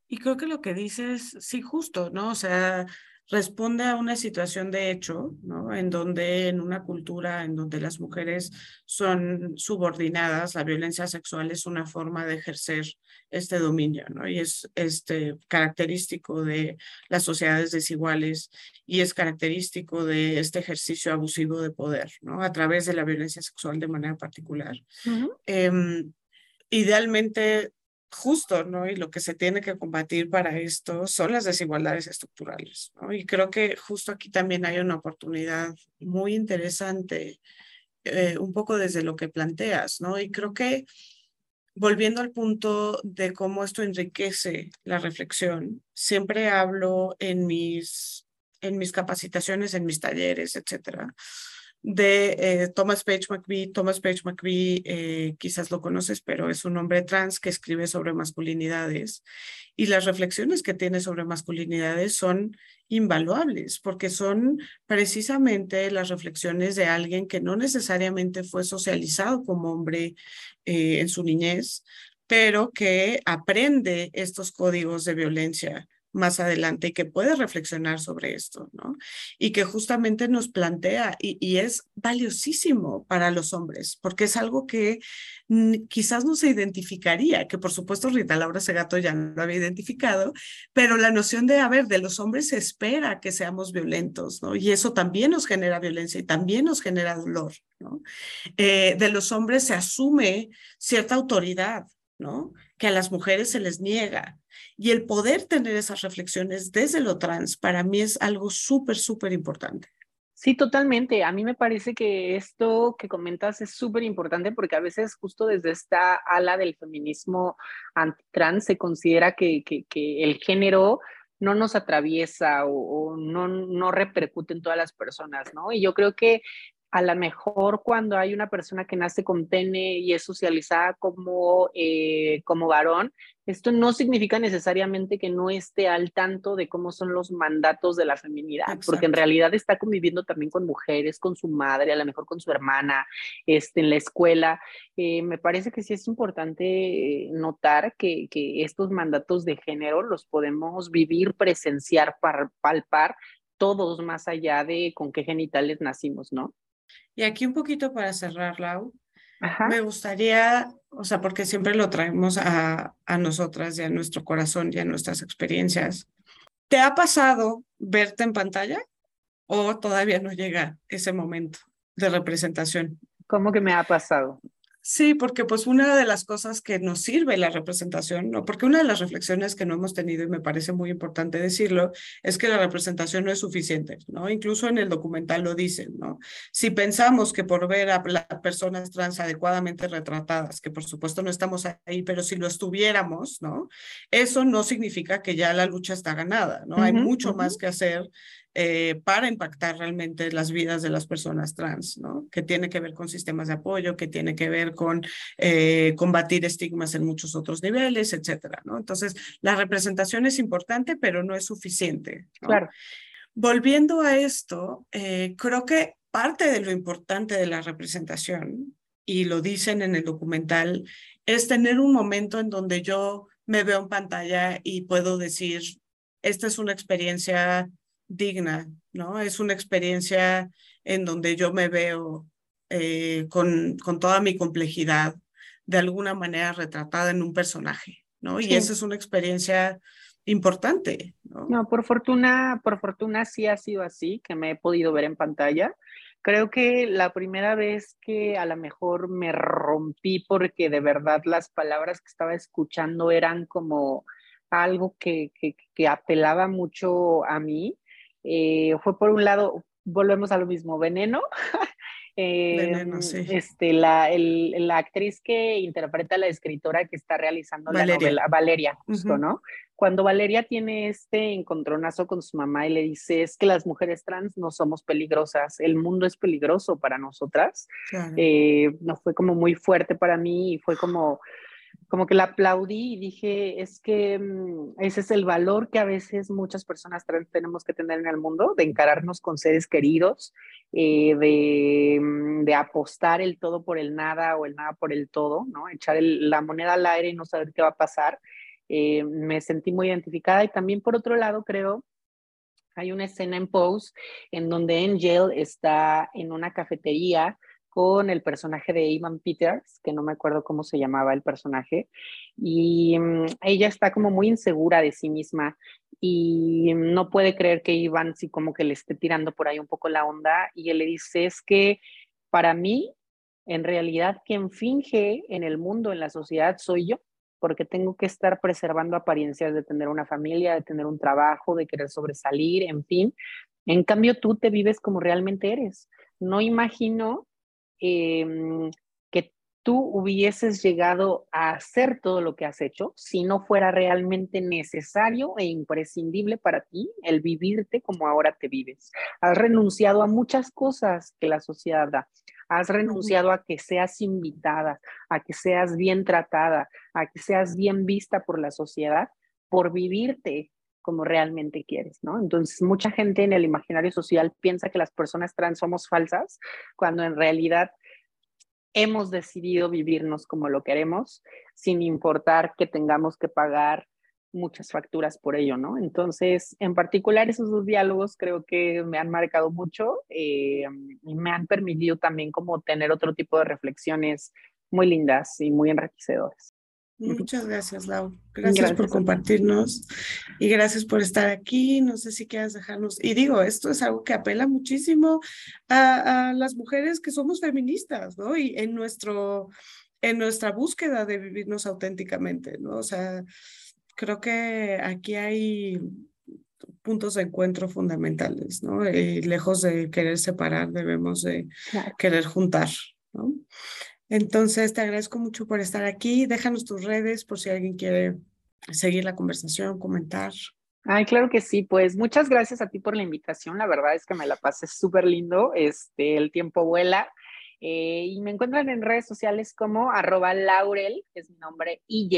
Y creo que lo que dices, sí, justo, ¿no? O sea, responde a una situación de hecho, ¿no? En donde en una cultura en donde las mujeres son subordinadas, la violencia sexual es una forma de ejercer este dominio, ¿no? Y es este característico de las sociedades desiguales y es característico de este ejercicio abusivo de poder, ¿no? A través de la violencia sexual de manera particular. Em, idealmente justo, ¿no? Y lo que se tiene que combatir para esto son las desigualdades estructurales, ¿no? Y creo que justo aquí también hay una oportunidad muy interesante, eh, un poco desde lo que planteas, ¿no? Y creo que volviendo al punto de cómo esto enriquece la reflexión, siempre hablo en mis, en mis capacitaciones, en mis talleres, etcétera, de eh, Thomas Page McVie. Thomas Page McVie, eh, quizás lo conoces, pero es un hombre trans que escribe sobre masculinidades y las reflexiones que tiene sobre masculinidades son invaluables porque son precisamente las reflexiones de alguien que no necesariamente fue socializado como hombre eh, en su niñez, pero que aprende estos códigos de violencia más adelante y que puede reflexionar sobre esto, ¿no? Y que justamente nos plantea y, es valiosísimo para los hombres, porque es algo que quizás no se identificaría, que por supuesto Rita Laura Segato ya lo había identificado, pero la noción de, a ver, de los hombres se espera que seamos violentos, ¿no? Y eso también nos genera violencia y también nos genera dolor, ¿no? Eh, de los hombres se asume cierta autoridad, ¿no? Que a las mujeres se les niega. Y el poder tener esas reflexiones desde lo trans para mí es algo súper, súper importante. Sí, totalmente. A mí me parece que esto que comentas es súper importante porque a veces justo desde esta ala del feminismo antitrans se considera que, que, el género no nos atraviesa o, o, no, no repercute en todas las personas, ¿no? Y yo creo que a lo mejor cuando hay una persona que nace con pene y es socializada como, eh, como varón, esto no significa necesariamente que no esté al tanto de cómo son los mandatos de la feminidad, porque en realidad está conviviendo también con mujeres, con su madre, a lo mejor con su hermana, este, en la escuela. Eh, me parece que sí es importante eh, notar que, que estos mandatos de género los podemos vivir, presenciar, palpar todos más allá de con qué genitales nacimos, ¿no? Y aquí un poquito para cerrar, Lau, me gustaría, o sea, porque siempre lo traemos a, a nosotras y a nuestro corazón y a nuestras experiencias. ¿Te ha pasado verte en pantalla o todavía no llega ese momento de representación? ¿Cómo que me ha pasado? Sí, porque pues una de las cosas que nos sirve la representación, ¿no? porque una de las reflexiones que no hemos tenido y me parece muy importante decirlo, es que la representación no es suficiente, ¿no? Incluso en el documental lo dicen, ¿no? Si pensamos que por ver a las personas trans adecuadamente retratadas, que por supuesto no estamos ahí, pero si lo estuviéramos, ¿no? Eso no significa que ya la lucha está ganada, ¿no? Hay mucho más que hacer eh, para impactar realmente las vidas de las personas trans, ¿no? Que tiene que ver con sistemas de apoyo, que tiene que ver con eh, combatir estigmas en muchos otros niveles, etcétera, ¿no? Entonces, la representación es importante, pero no es suficiente. Claro. Volviendo a esto, eh, creo que parte de lo importante de la representación, y lo dicen en el documental, es tener un momento en donde yo me veo en pantalla y puedo decir, esta es una experiencia digna, ¿no? Es una experiencia en donde yo me veo eh, con, con toda mi complejidad, de alguna manera retratada en un personaje, ¿no? Y esa es una experiencia importante, ¿no? No, por fortuna, por fortuna sí ha sido así, que me he podido ver en pantalla. Creo que la primera vez que a lo mejor me rompí porque de verdad las palabras que estaba escuchando eran como algo que, que, que apelaba mucho a mí, eh, fue por un lado, volvemos a lo mismo, Veneno. (laughs) Veneno, em, sí. este, la, el, la actriz que interpreta a la escritora que está realizando Valeria. la novela, Valeria, justo, ¿no? Cuando Valeria tiene este encontronazo con su mamá y le dice, es que las mujeres trans no somos peligrosas, el mundo es peligroso para nosotras, eh, no fue como muy fuerte para mí y fue como, como que la aplaudí y dije, es que mm, ese es el valor que a veces muchas personas tenemos que tener en el mundo, de encararnos con seres queridos, eh, de, mm, de, apostar el todo por el nada o el nada por el todo, ¿no? Echar la moneda al aire y no saber qué va a pasar. Eh, me sentí muy identificada y también por otro lado creo hay una escena en Pose en donde Angel está en una cafetería con el personaje de Ivan Peters, que no me acuerdo cómo se llamaba el personaje, y mm, ella está como muy insegura de sí misma y no puede creer que Ivan sí como que le esté tirando por ahí un poco la onda y él le dice es que para mí en realidad quien finge en el mundo, en la sociedad soy yo, porque tengo que estar preservando apariencias de tener una familia, de tener un trabajo, de querer sobresalir, en fin. En cambio, tú te vives como realmente eres. No imagino Em, que tú hubieses llegado a hacer todo lo que has hecho si no fuera realmente necesario e imprescindible para ti el vivirte como ahora te vives. Has renunciado a muchas cosas que la sociedad da. Has renunciado a que seas invitada, a que seas bien tratada, a que seas bien vista por la sociedad por vivirte como realmente quieres, ¿no? Entonces, mucha gente en el imaginario social piensa que las personas trans somos falsas, cuando en realidad hemos decidido vivirnos como lo queremos, sin importar que tengamos que pagar muchas facturas por ello, ¿no? Entonces, en particular, esos dos diálogos creo que me han marcado mucho eh, y me han permitido también como tener otro tipo de reflexiones muy lindas y muy enriquecedoras. Muchas gracias, Lau. Gracias, por compartirnos y gracias por estar aquí. No sé si quieras dejarnos. Y digo, esto es algo que apela muchísimo a, a las mujeres que somos feministas, ¿no? Y en, nuestro, en nuestra búsqueda de vivirnos auténticamente, ¿no? O sea, creo que aquí hay puntos de encuentro fundamentales, ¿no? Y lejos de querer separar, debemos de querer juntar, ¿no? Entonces, te agradezco mucho por estar aquí. Déjanos tus redes por si alguien quiere seguir la conversación, comentar. Ay, claro que sí, pues muchas gracias a ti por la invitación. La verdad es que me la pasé súper lindo. Este, el tiempo vuela. Eh, y me encuentran en redes sociales como arroba laurel, que es mi nombre, y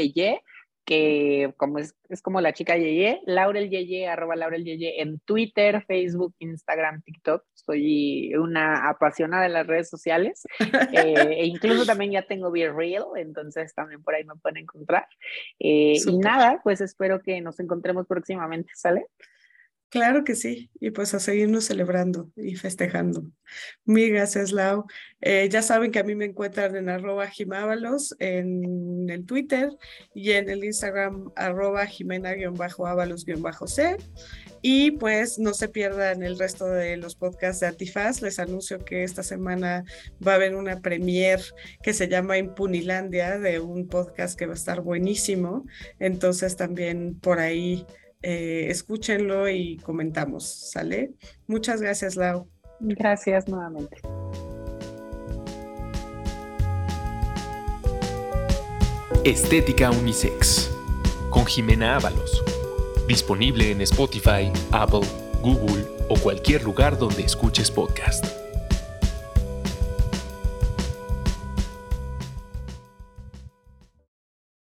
que como es, es, como la chica Yeye, Laurel Yeye, arroba Laurel Yeye en Twitter, Facebook, Instagram, TikTok. Soy una apasionada de las redes sociales (laughs) eh, e incluso también ya tengo Be Real, entonces también por ahí me pueden encontrar. Eh, y nada, pues espero que nos encontremos próximamente, ¿sale? Claro que sí, y pues a seguirnos celebrando y festejando. Mil gracias, Lau. Eh, ya saben que a mí me encuentran en arroba jimábalos en el Twitter y en el Instagram arroba jimena-ábalos-c. Y pues no se pierdan el resto de los podcasts de Antifaz. Les anuncio que esta semana va a haber una premier que se llama Impunilandia de un podcast que va a estar buenísimo. Entonces también por ahí eh, escúchenlo y comentamos, ¿sale? Muchas gracias, Lau. Gracias nuevamente. Estética Unisex con Jimena Ábalos. Disponible en Spotify, Apple, Google o cualquier lugar donde escuches podcast.